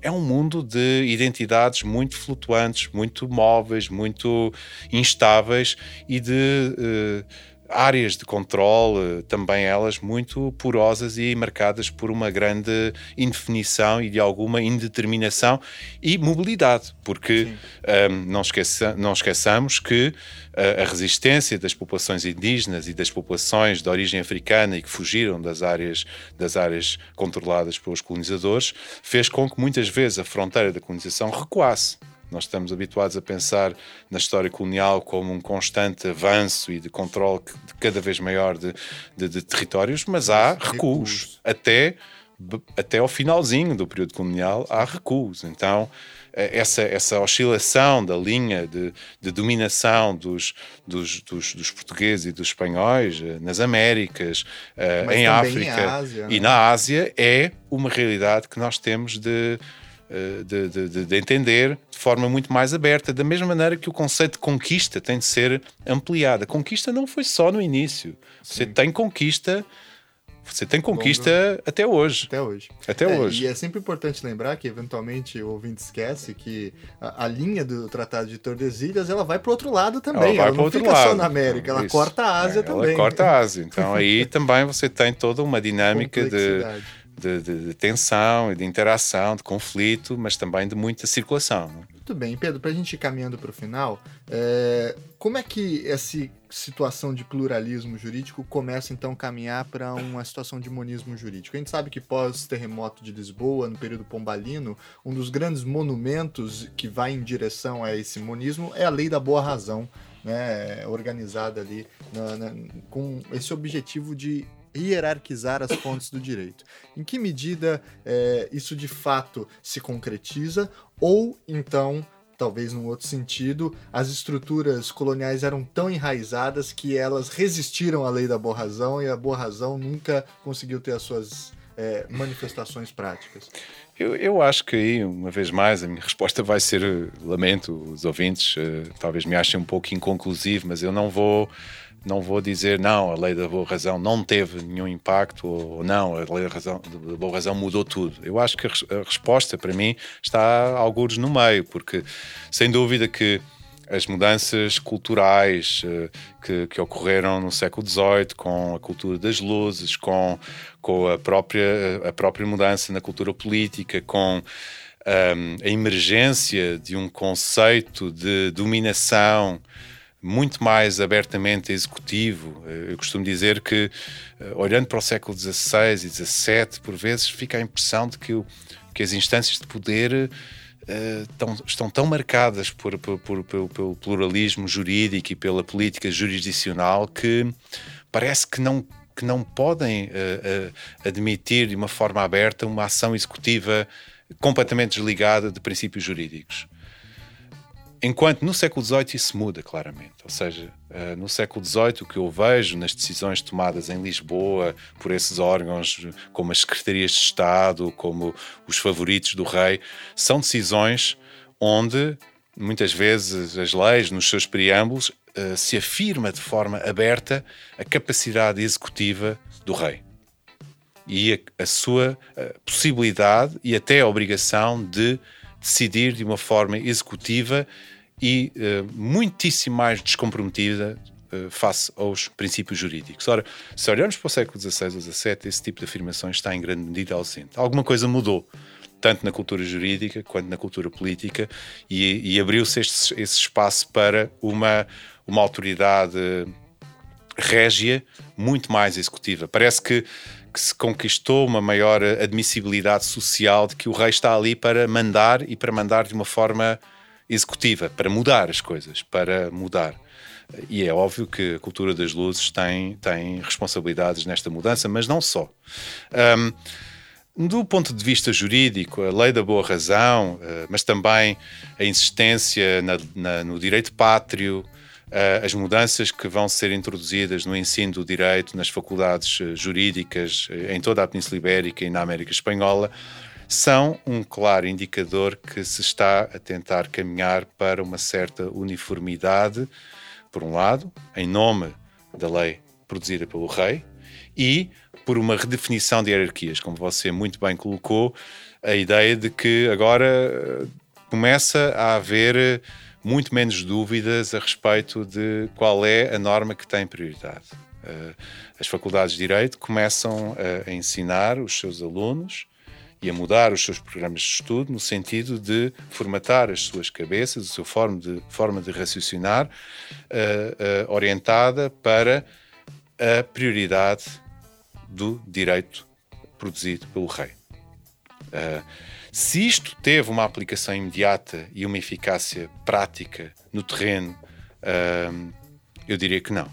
é um mundo de identidades muito flutuantes, muito móveis, muito instáveis e de. Uh, áreas de controle, também elas muito porosas e marcadas por uma grande indefinição e de alguma indeterminação e mobilidade, porque um, não, esqueça, não esqueçamos que a, a resistência das populações indígenas e das populações de origem africana e que fugiram das áreas, das áreas controladas pelos colonizadores fez com que muitas vezes a fronteira da colonização recuasse. Nós estamos habituados a pensar na história colonial como um constante avanço e de controle de cada vez maior de, de, de territórios, mas há recuos. Até, até ao finalzinho do período colonial há recuos. Então, eh, essa, essa oscilação da linha de, de dominação dos, dos, dos, dos, portugueses e dos espanhóis eh, nas Américas, uh, em África Ásia, e né? na Ásia é uma realidade que nós temos de eh, de, de, de, entender de forma muito mais aberta, da mesma maneira que o conceito de conquista tem de ser ampliado. A conquista não foi só no início. Sim. Você tem conquista. Você tem conquista até hoje. Até hoje. Até é, hoje. E é sempre importante lembrar que, eventualmente, o ouvinte esquece que a, a linha do Tratado de Tordesilhas ela vai para o outro lado também. Ela, vai ela não fica lado. só na América, ela Isso. corta a Ásia é, também. Ela corta a Ásia. Então aí também você tem toda uma dinâmica de de, de, de, tensão, de interação, de conflito, mas também de muita circulação. Né? Muito bem, Pedro, para a gente ir caminhando para o final, é, como é que essa situação de pluralismo jurídico começa então a caminhar para uma situação de monismo jurídico? A gente sabe que pós-terremoto de Lisboa, no período pombalino, um dos grandes monumentos que vai em direção a esse monismo é a lei da boa razão, né, organizada ali na, na, com esse objetivo de hierarquizar as fontes do direito. Em que medida é, isso de fato se concretiza ou então talvez num outro sentido, as estruturas coloniais eram tão enraizadas que elas resistiram à lei da boa razão e a boa razão nunca conseguiu ter as suas é, manifestações práticas. Eu, eu, acho que aí, uma vez mais, a minha resposta vai ser: lamento, os ouvintes uh, talvez me achem um pouco inconclusivo, mas eu não vou não vou dizer não, a lei da boa razão não teve nenhum impacto ou não, a lei da, razão, da boa razão mudou tudo. Eu acho que a, resposta para mim está alguns no meio, porque sem dúvida que as mudanças culturais uh, que, que, ocorreram no século XVIII, com a cultura das luzes, com, com a, própria, a própria mudança na cultura política, com um, ehm, a emergência de um conceito de dominação muito mais abertamente executivo. Eh, eu costumo dizer que, eh, olhando para o século XVI e XVII, por vezes fica a impressão de que, que as instâncias de poder uh, tão, estão tão marcadas por, por, por, pelo pluralismo jurídico e pela política jurisdicional que parece que não que não podem uh, uh, admitir de uma forma aberta uma ação executiva completamente desligada de princípios jurídicos. Enquanto no século XVIII isso muda claramente, ou seja, uh, no século XVIII o que eu vejo nas decisões tomadas em Lisboa por esses órgãos, como as secretarias de Estado, como os favoritos do rei, são decisões onde muitas vezes as leis, nos seus preâmbulos, uh, se afirma de forma aberta a capacidade executiva do rei e a, a sua uh, possibilidade e até a obrigação de decidir de uma forma executiva e uh, muitíssimo mais descomprometida uh, face aos princípios jurídicos. Ora, se olharmos para o século XVI ou XVII, esse tipo de afirmações está em grande medida ausente. Alguma coisa mudou, tanto na cultura jurídica quanto na cultura política, e, e abriu-se esse espaço para uma, uma autoridade régia muito mais executiva. Parece que, que, se conquistou uma maior admissibilidade social de que o rei está ali para mandar e para mandar de uma forma executiva, para mudar as coisas, para mudar. E é óbvio que a cultura das luzes tem, tem responsabilidades nesta mudança, mas não só. Um, do ponto de vista jurídico, a lei da boa razão, uh, mas também a insistência na, na, no direito pátrio, as mudanças que vão ser introduzidas no ensino do direito nas faculdades uh, jurídicas em toda a Península Ibérica e na América Espanhola, são um claro indicador que se está a tentar caminhar para uma certa uniformidade, por um lado, em nome da lei produzida pelo rei, e por uma redefinição de hierarquias, como você muito bem colocou, a ideia de que agora eh, começa a haver eh, muito menos dúvidas a respeito de qual é a norma que tem prioridade. Eh, as faculdades de Direito começam a ensinar os seus alunos e a mudar os seus programas de estudo no sentido de formatar as suas cabeças, a sua forma de, forma de raciocinar, uh, uh, orientada para a prioridade do direito produzido pelo rei. Uh, se isto teve uma aplicação imediata e uma eficácia prática no terreno, eu diria que não.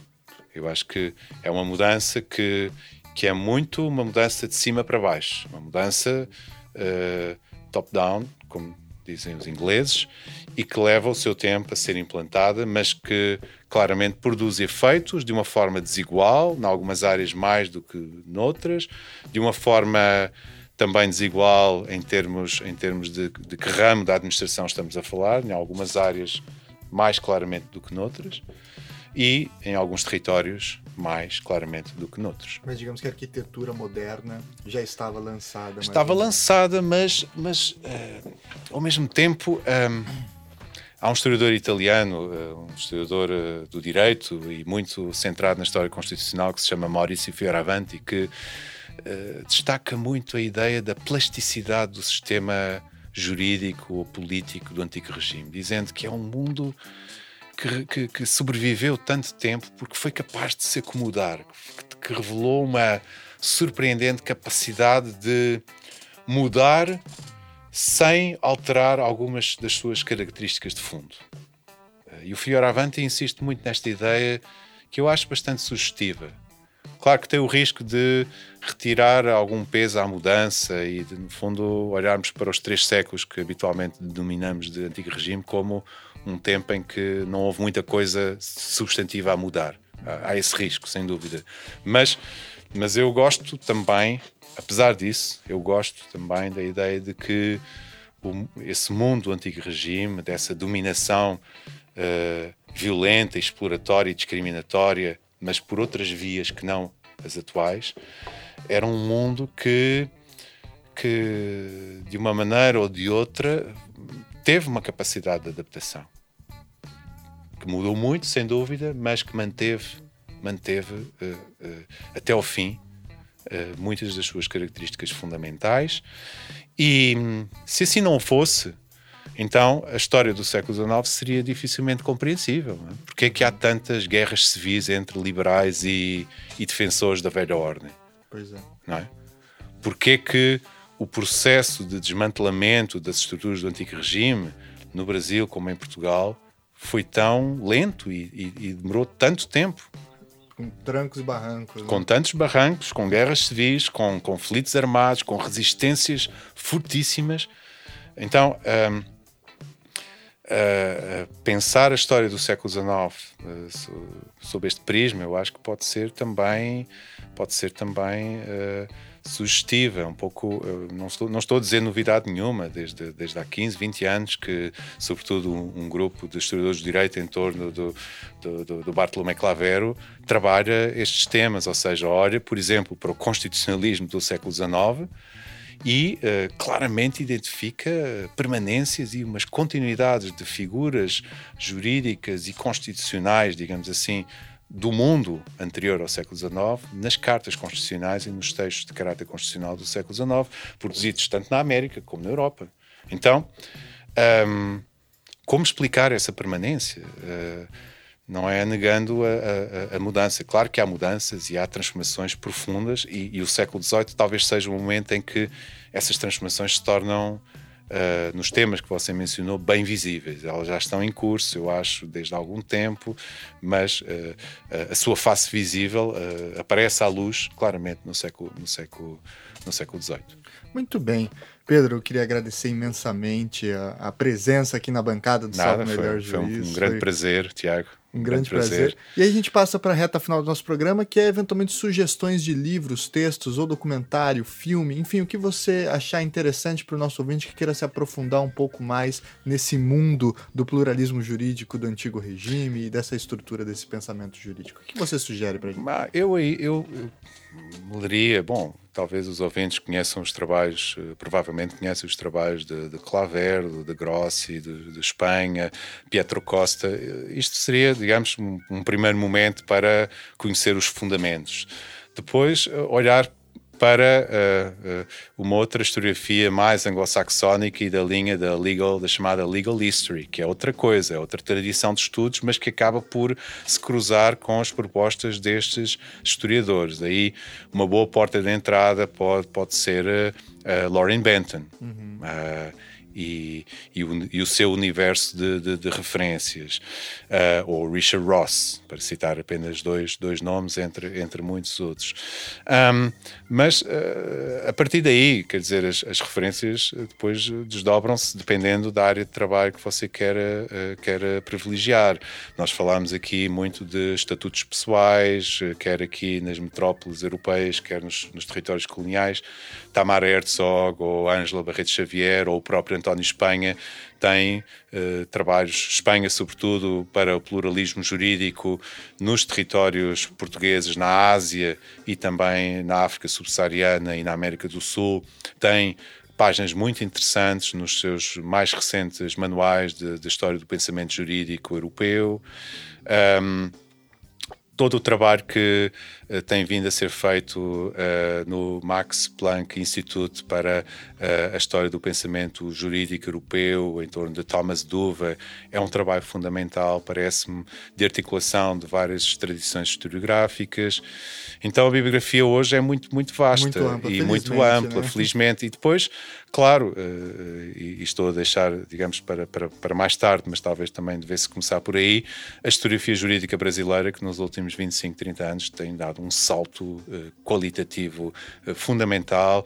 Eu acho que é uma mudança que que é muito uma mudança de cima para baixo, uma mudança uh, top-down, como dizem os ingleses, e que leva o seu tempo a ser implantada, mas que claramente produz efeitos de uma forma desigual, em algumas áreas mais do que noutras, de uma forma também desigual em termos, em termos de, de que ramo da administração estamos a falar, em algumas áreas mais claramente do que noutras e em alguns territórios mais claramente do que noutros. Mas digamos que a arquitetura moderna já estava lançada. Estava lançada, mas, mas uh, ao mesmo tempo um, há um historiador italiano, uh, um historiador uh, do direito e muito centrado na história constitucional que se chama Maurizio Fioravanti, que destaca muito a ideia da plasticidade do sistema jurídico ou político do antigo regime, dizendo que é um mundo que, que, que, sobreviveu tanto tempo porque foi capaz de se acomodar, que, que revelou uma surpreendente capacidade de mudar sem alterar algumas das suas características de fundo. E o Fioravanti insiste muito nesta ideia que eu acho bastante sugestiva. Claro que tem o risco de retirar algum peso à mudança e, de, no fundo, olharmos para os três séculos que habitualmente denominamos de antigo regime como um tempo em que não houve muita coisa substantiva a mudar. Há esse risco, sem dúvida. Mas, mas eu gosto também, apesar disso, eu gosto também da ideia de que o, esse mundo do antigo regime, dessa dominação uh, violenta, exploratória e discriminatória, mas por outras vias que não as atuais, era um mundo que, que de uma maneira ou de outra, teve uma capacidade de adaptação que mudou muito, sem dúvida, mas que manteve, manteve uh, uh, até ao fim uh, muitas das suas características fundamentais. E se assim não fosse, então a história do século XIX seria dificilmente compreensível. Não é? Porque é que há tantas guerras civis entre liberais e, e defensores da velha ordem? Pois é. Não é? Porque é que o processo de desmantelamento das estruturas do antigo regime, no Brasil como em Portugal, foi tão lento e, e, e demorou tanto tempo. Com trancos e barrancos. Né? Com tantos barrancos, com guerras civis, com conflitos armados, com resistências fortíssimas. Então, um, uh, pensar a história do século XIX uh, sob este prisma, eu acho que pode ser também, pode ser também uh, sugestiva, é um pouco, não estou, não estou a dizer novidade nenhuma, desde, desde há 15, 20 anos que, sobretudo, um, um grupo de historiadores de direito em torno do, do, do, do Clavero trabalha estes temas, ou seja, olha, por exemplo, para o constitucionalismo do século XIX e uh, claramente identifica permanências e umas continuidades de figuras jurídicas e constitucionais, digamos assim, do mundo anterior ao século XIX nas cartas constitucionais e nos textos de caráter constitucional do século XIX, produzidos tanto na América como na Europa. Então, um, como explicar essa permanência? Uh, não é negando a, a, a, mudança. Claro que há mudanças e há transformações profundas, e, e, o século XVIII talvez seja o momento em que essas transformações se tornam uh, nos temas que você mencionou, bem visíveis. Elas já estão em curso, eu acho, desde algum tempo, mas uh, a sua face visível uh, aparece à luz claramente no século, no século, no século XVIII. Muito bem. Pedro, eu queria agradecer imensamente a, a presença aqui na bancada do Nada, Salve Melhor foi, Juiz. Foi um grande foi... prazer, Tiago. Um grande, prazer. prazer. E aí a gente passa para a reta final do nosso programa, que é eventualmente sugestões de livros, textos ou documentário, filme, enfim, o que você achar interessante para o nosso ouvinte que queira se aprofundar um pouco mais nesse mundo do pluralismo jurídico do antigo regime e dessa estrutura desse pensamento jurídico. O que você sugere para a gente? Eu aí, eu, eu leria, bom, talvez os ouvintes conheçam os trabalhos, eh, provavelmente conhecem os trabalhos de, de Claver, de Grossi, de, de, Espanha, Pietro Costa. Isto seria, digamos, um, um primeiro momento para conhecer os fundamentos. Depois, eh, olhar para uh, uh, uma outra historiografia mais anglo-saxónica e da linha da legal, da chamada legal history, que é outra coisa, é outra tradição de estudos, mas que acaba por se cruzar com as propostas destes historiadores. Daí uma boa porta de entrada pode, pode ser uh, Lauren Benton. Uhum e, e, o, e o, seu universo de, de, de referências. Uh, ou Richard Ross, para citar apenas dois, dois nomes entre, entre muitos outros. Um, mas uh, a partir daí, quer dizer, as, as referências depois desdobram-se dependendo da área de trabalho que você quer, uh, quer privilegiar. Nós falámos aqui muito de estatutos pessoais, quer aqui nas metrópoles europeias, quer nos, nos territórios coloniais. Tamara Herzog, ou Ângela Barreto Xavier, ou o próprio António Espanha, tem uh, trabalhos, Espanha sobretudo, para o pluralismo jurídico nos territórios portugueses, na Ásia e também na África subsaariana e na América do Sul. Tem páginas muito interessantes nos seus mais recentes manuais de, de história do pensamento jurídico europeu. Um, todo o trabalho que uh, tem vindo a ser feito uh, no Max Planck Institute para uh, a história do pensamento jurídico europeu, em torno de Thomas Duva, é um trabalho fundamental, parece-me, de articulação de várias tradições historiográficas. Então a bibliografia hoje é muito, muito vasta muito ampla, e muito ampla, né? felizmente. E depois, claro, e, e, estou a deixar, digamos, para, para, para mais tarde, mas talvez também devesse começar por aí, a historiografia jurídica brasileira, que nos últimos últimos 25, 30 anos tem dado um salto uh, qualitativo fundamental,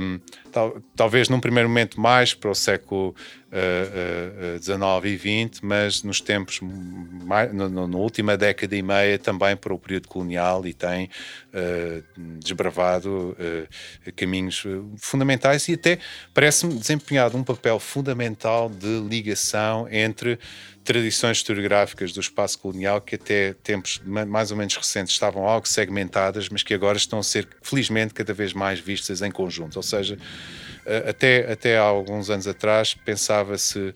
um, tal, talvez num primeiro momento mais para o século XIX uh, e XX, mas nos tempos, mais, na última década e meia, também para o período colonial e tem desbravado caminhos fundamentais e até parece-me desempenhado um papel fundamental de ligação entre tradições historiográficas do espaço colonial que até tempos mais ou menos recentes estavam algo segmentadas, mas que agora estão a ser, felizmente, cada vez mais vistas em conjunto. Ou seja, até, até há alguns anos atrás pensava-se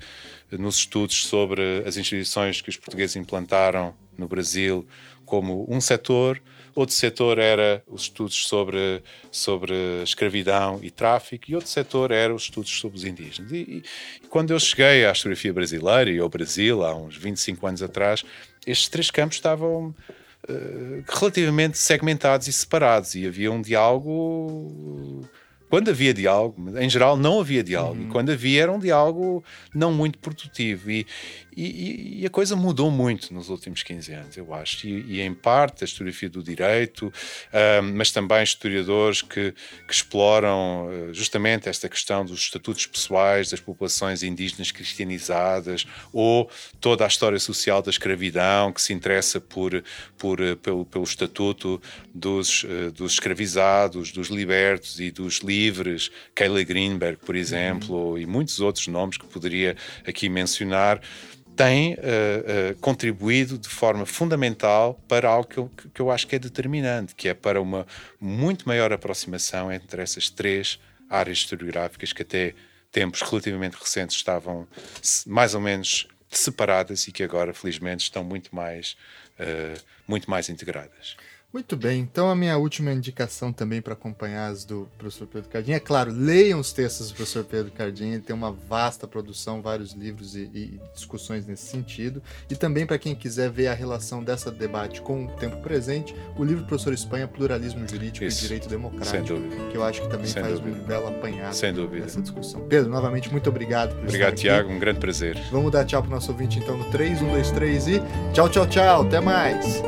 nos estudos sobre as instituições que os portugueses implantaram no Brasil como um setor Outro setor era os estudos sobre, sobre escravidão e tráfico, e outro setor era os estudos sobre os indígenas. E, e, quando eu cheguei à historiografia brasileira e ao Brasil, há uns 25 anos atrás, estes três campos estavam uh, relativamente segmentados e separados, e havia um diálogo quando havia diálogo, em geral não havia diálogo, uhum. e quando havia era um diálogo não muito produtivo. E, e, e, a coisa mudou muito nos últimos 15 anos, eu acho. E, e em parte a historiografia do direito, mas também historiadores que, que exploram uh, justamente esta questão dos estatutos pessoais das populações indígenas cristianizadas ou toda a história social da escravidão que se interessa por, por, uh, pelo, pelo estatuto dos, uh, dos escravizados, dos libertos e dos livres, Kayla Greenberg, por exemplo, uhum. e muitos outros nomes que poderia aqui mencionar tem uh, uh, contribuído de forma fundamental para algo que eu, que eu acho que é determinante, que é para uma muito maior aproximação entre essas três áreas historiográficas que até tempos relativamente recentes estavam mais ou menos separadas e que agora, felizmente, estão muito mais, uh, muito mais integradas. Muito bem, então a minha última indicação também para acompanhar as do professor Pedro Cardim é claro, leiam os textos do professor Pedro Cardim, ele tem uma vasta produção, vários livros e, e discussões nesse sentido. E também para quem quiser ver a relação dessa debate com o tempo presente, o livro do professor Espanha, Pluralismo Jurídico Isso. e Direito Democrático, que eu acho que também Sem faz dúvida. um belo apanhado Sem dúvida. dessa discussão. Pedro, novamente, muito obrigado por Obrigado, Tiago, um grande prazer. Vamos dar tchau para o nosso ouvinte então no 3, 1, 2, 3 e tchau, tchau, tchau, até mais!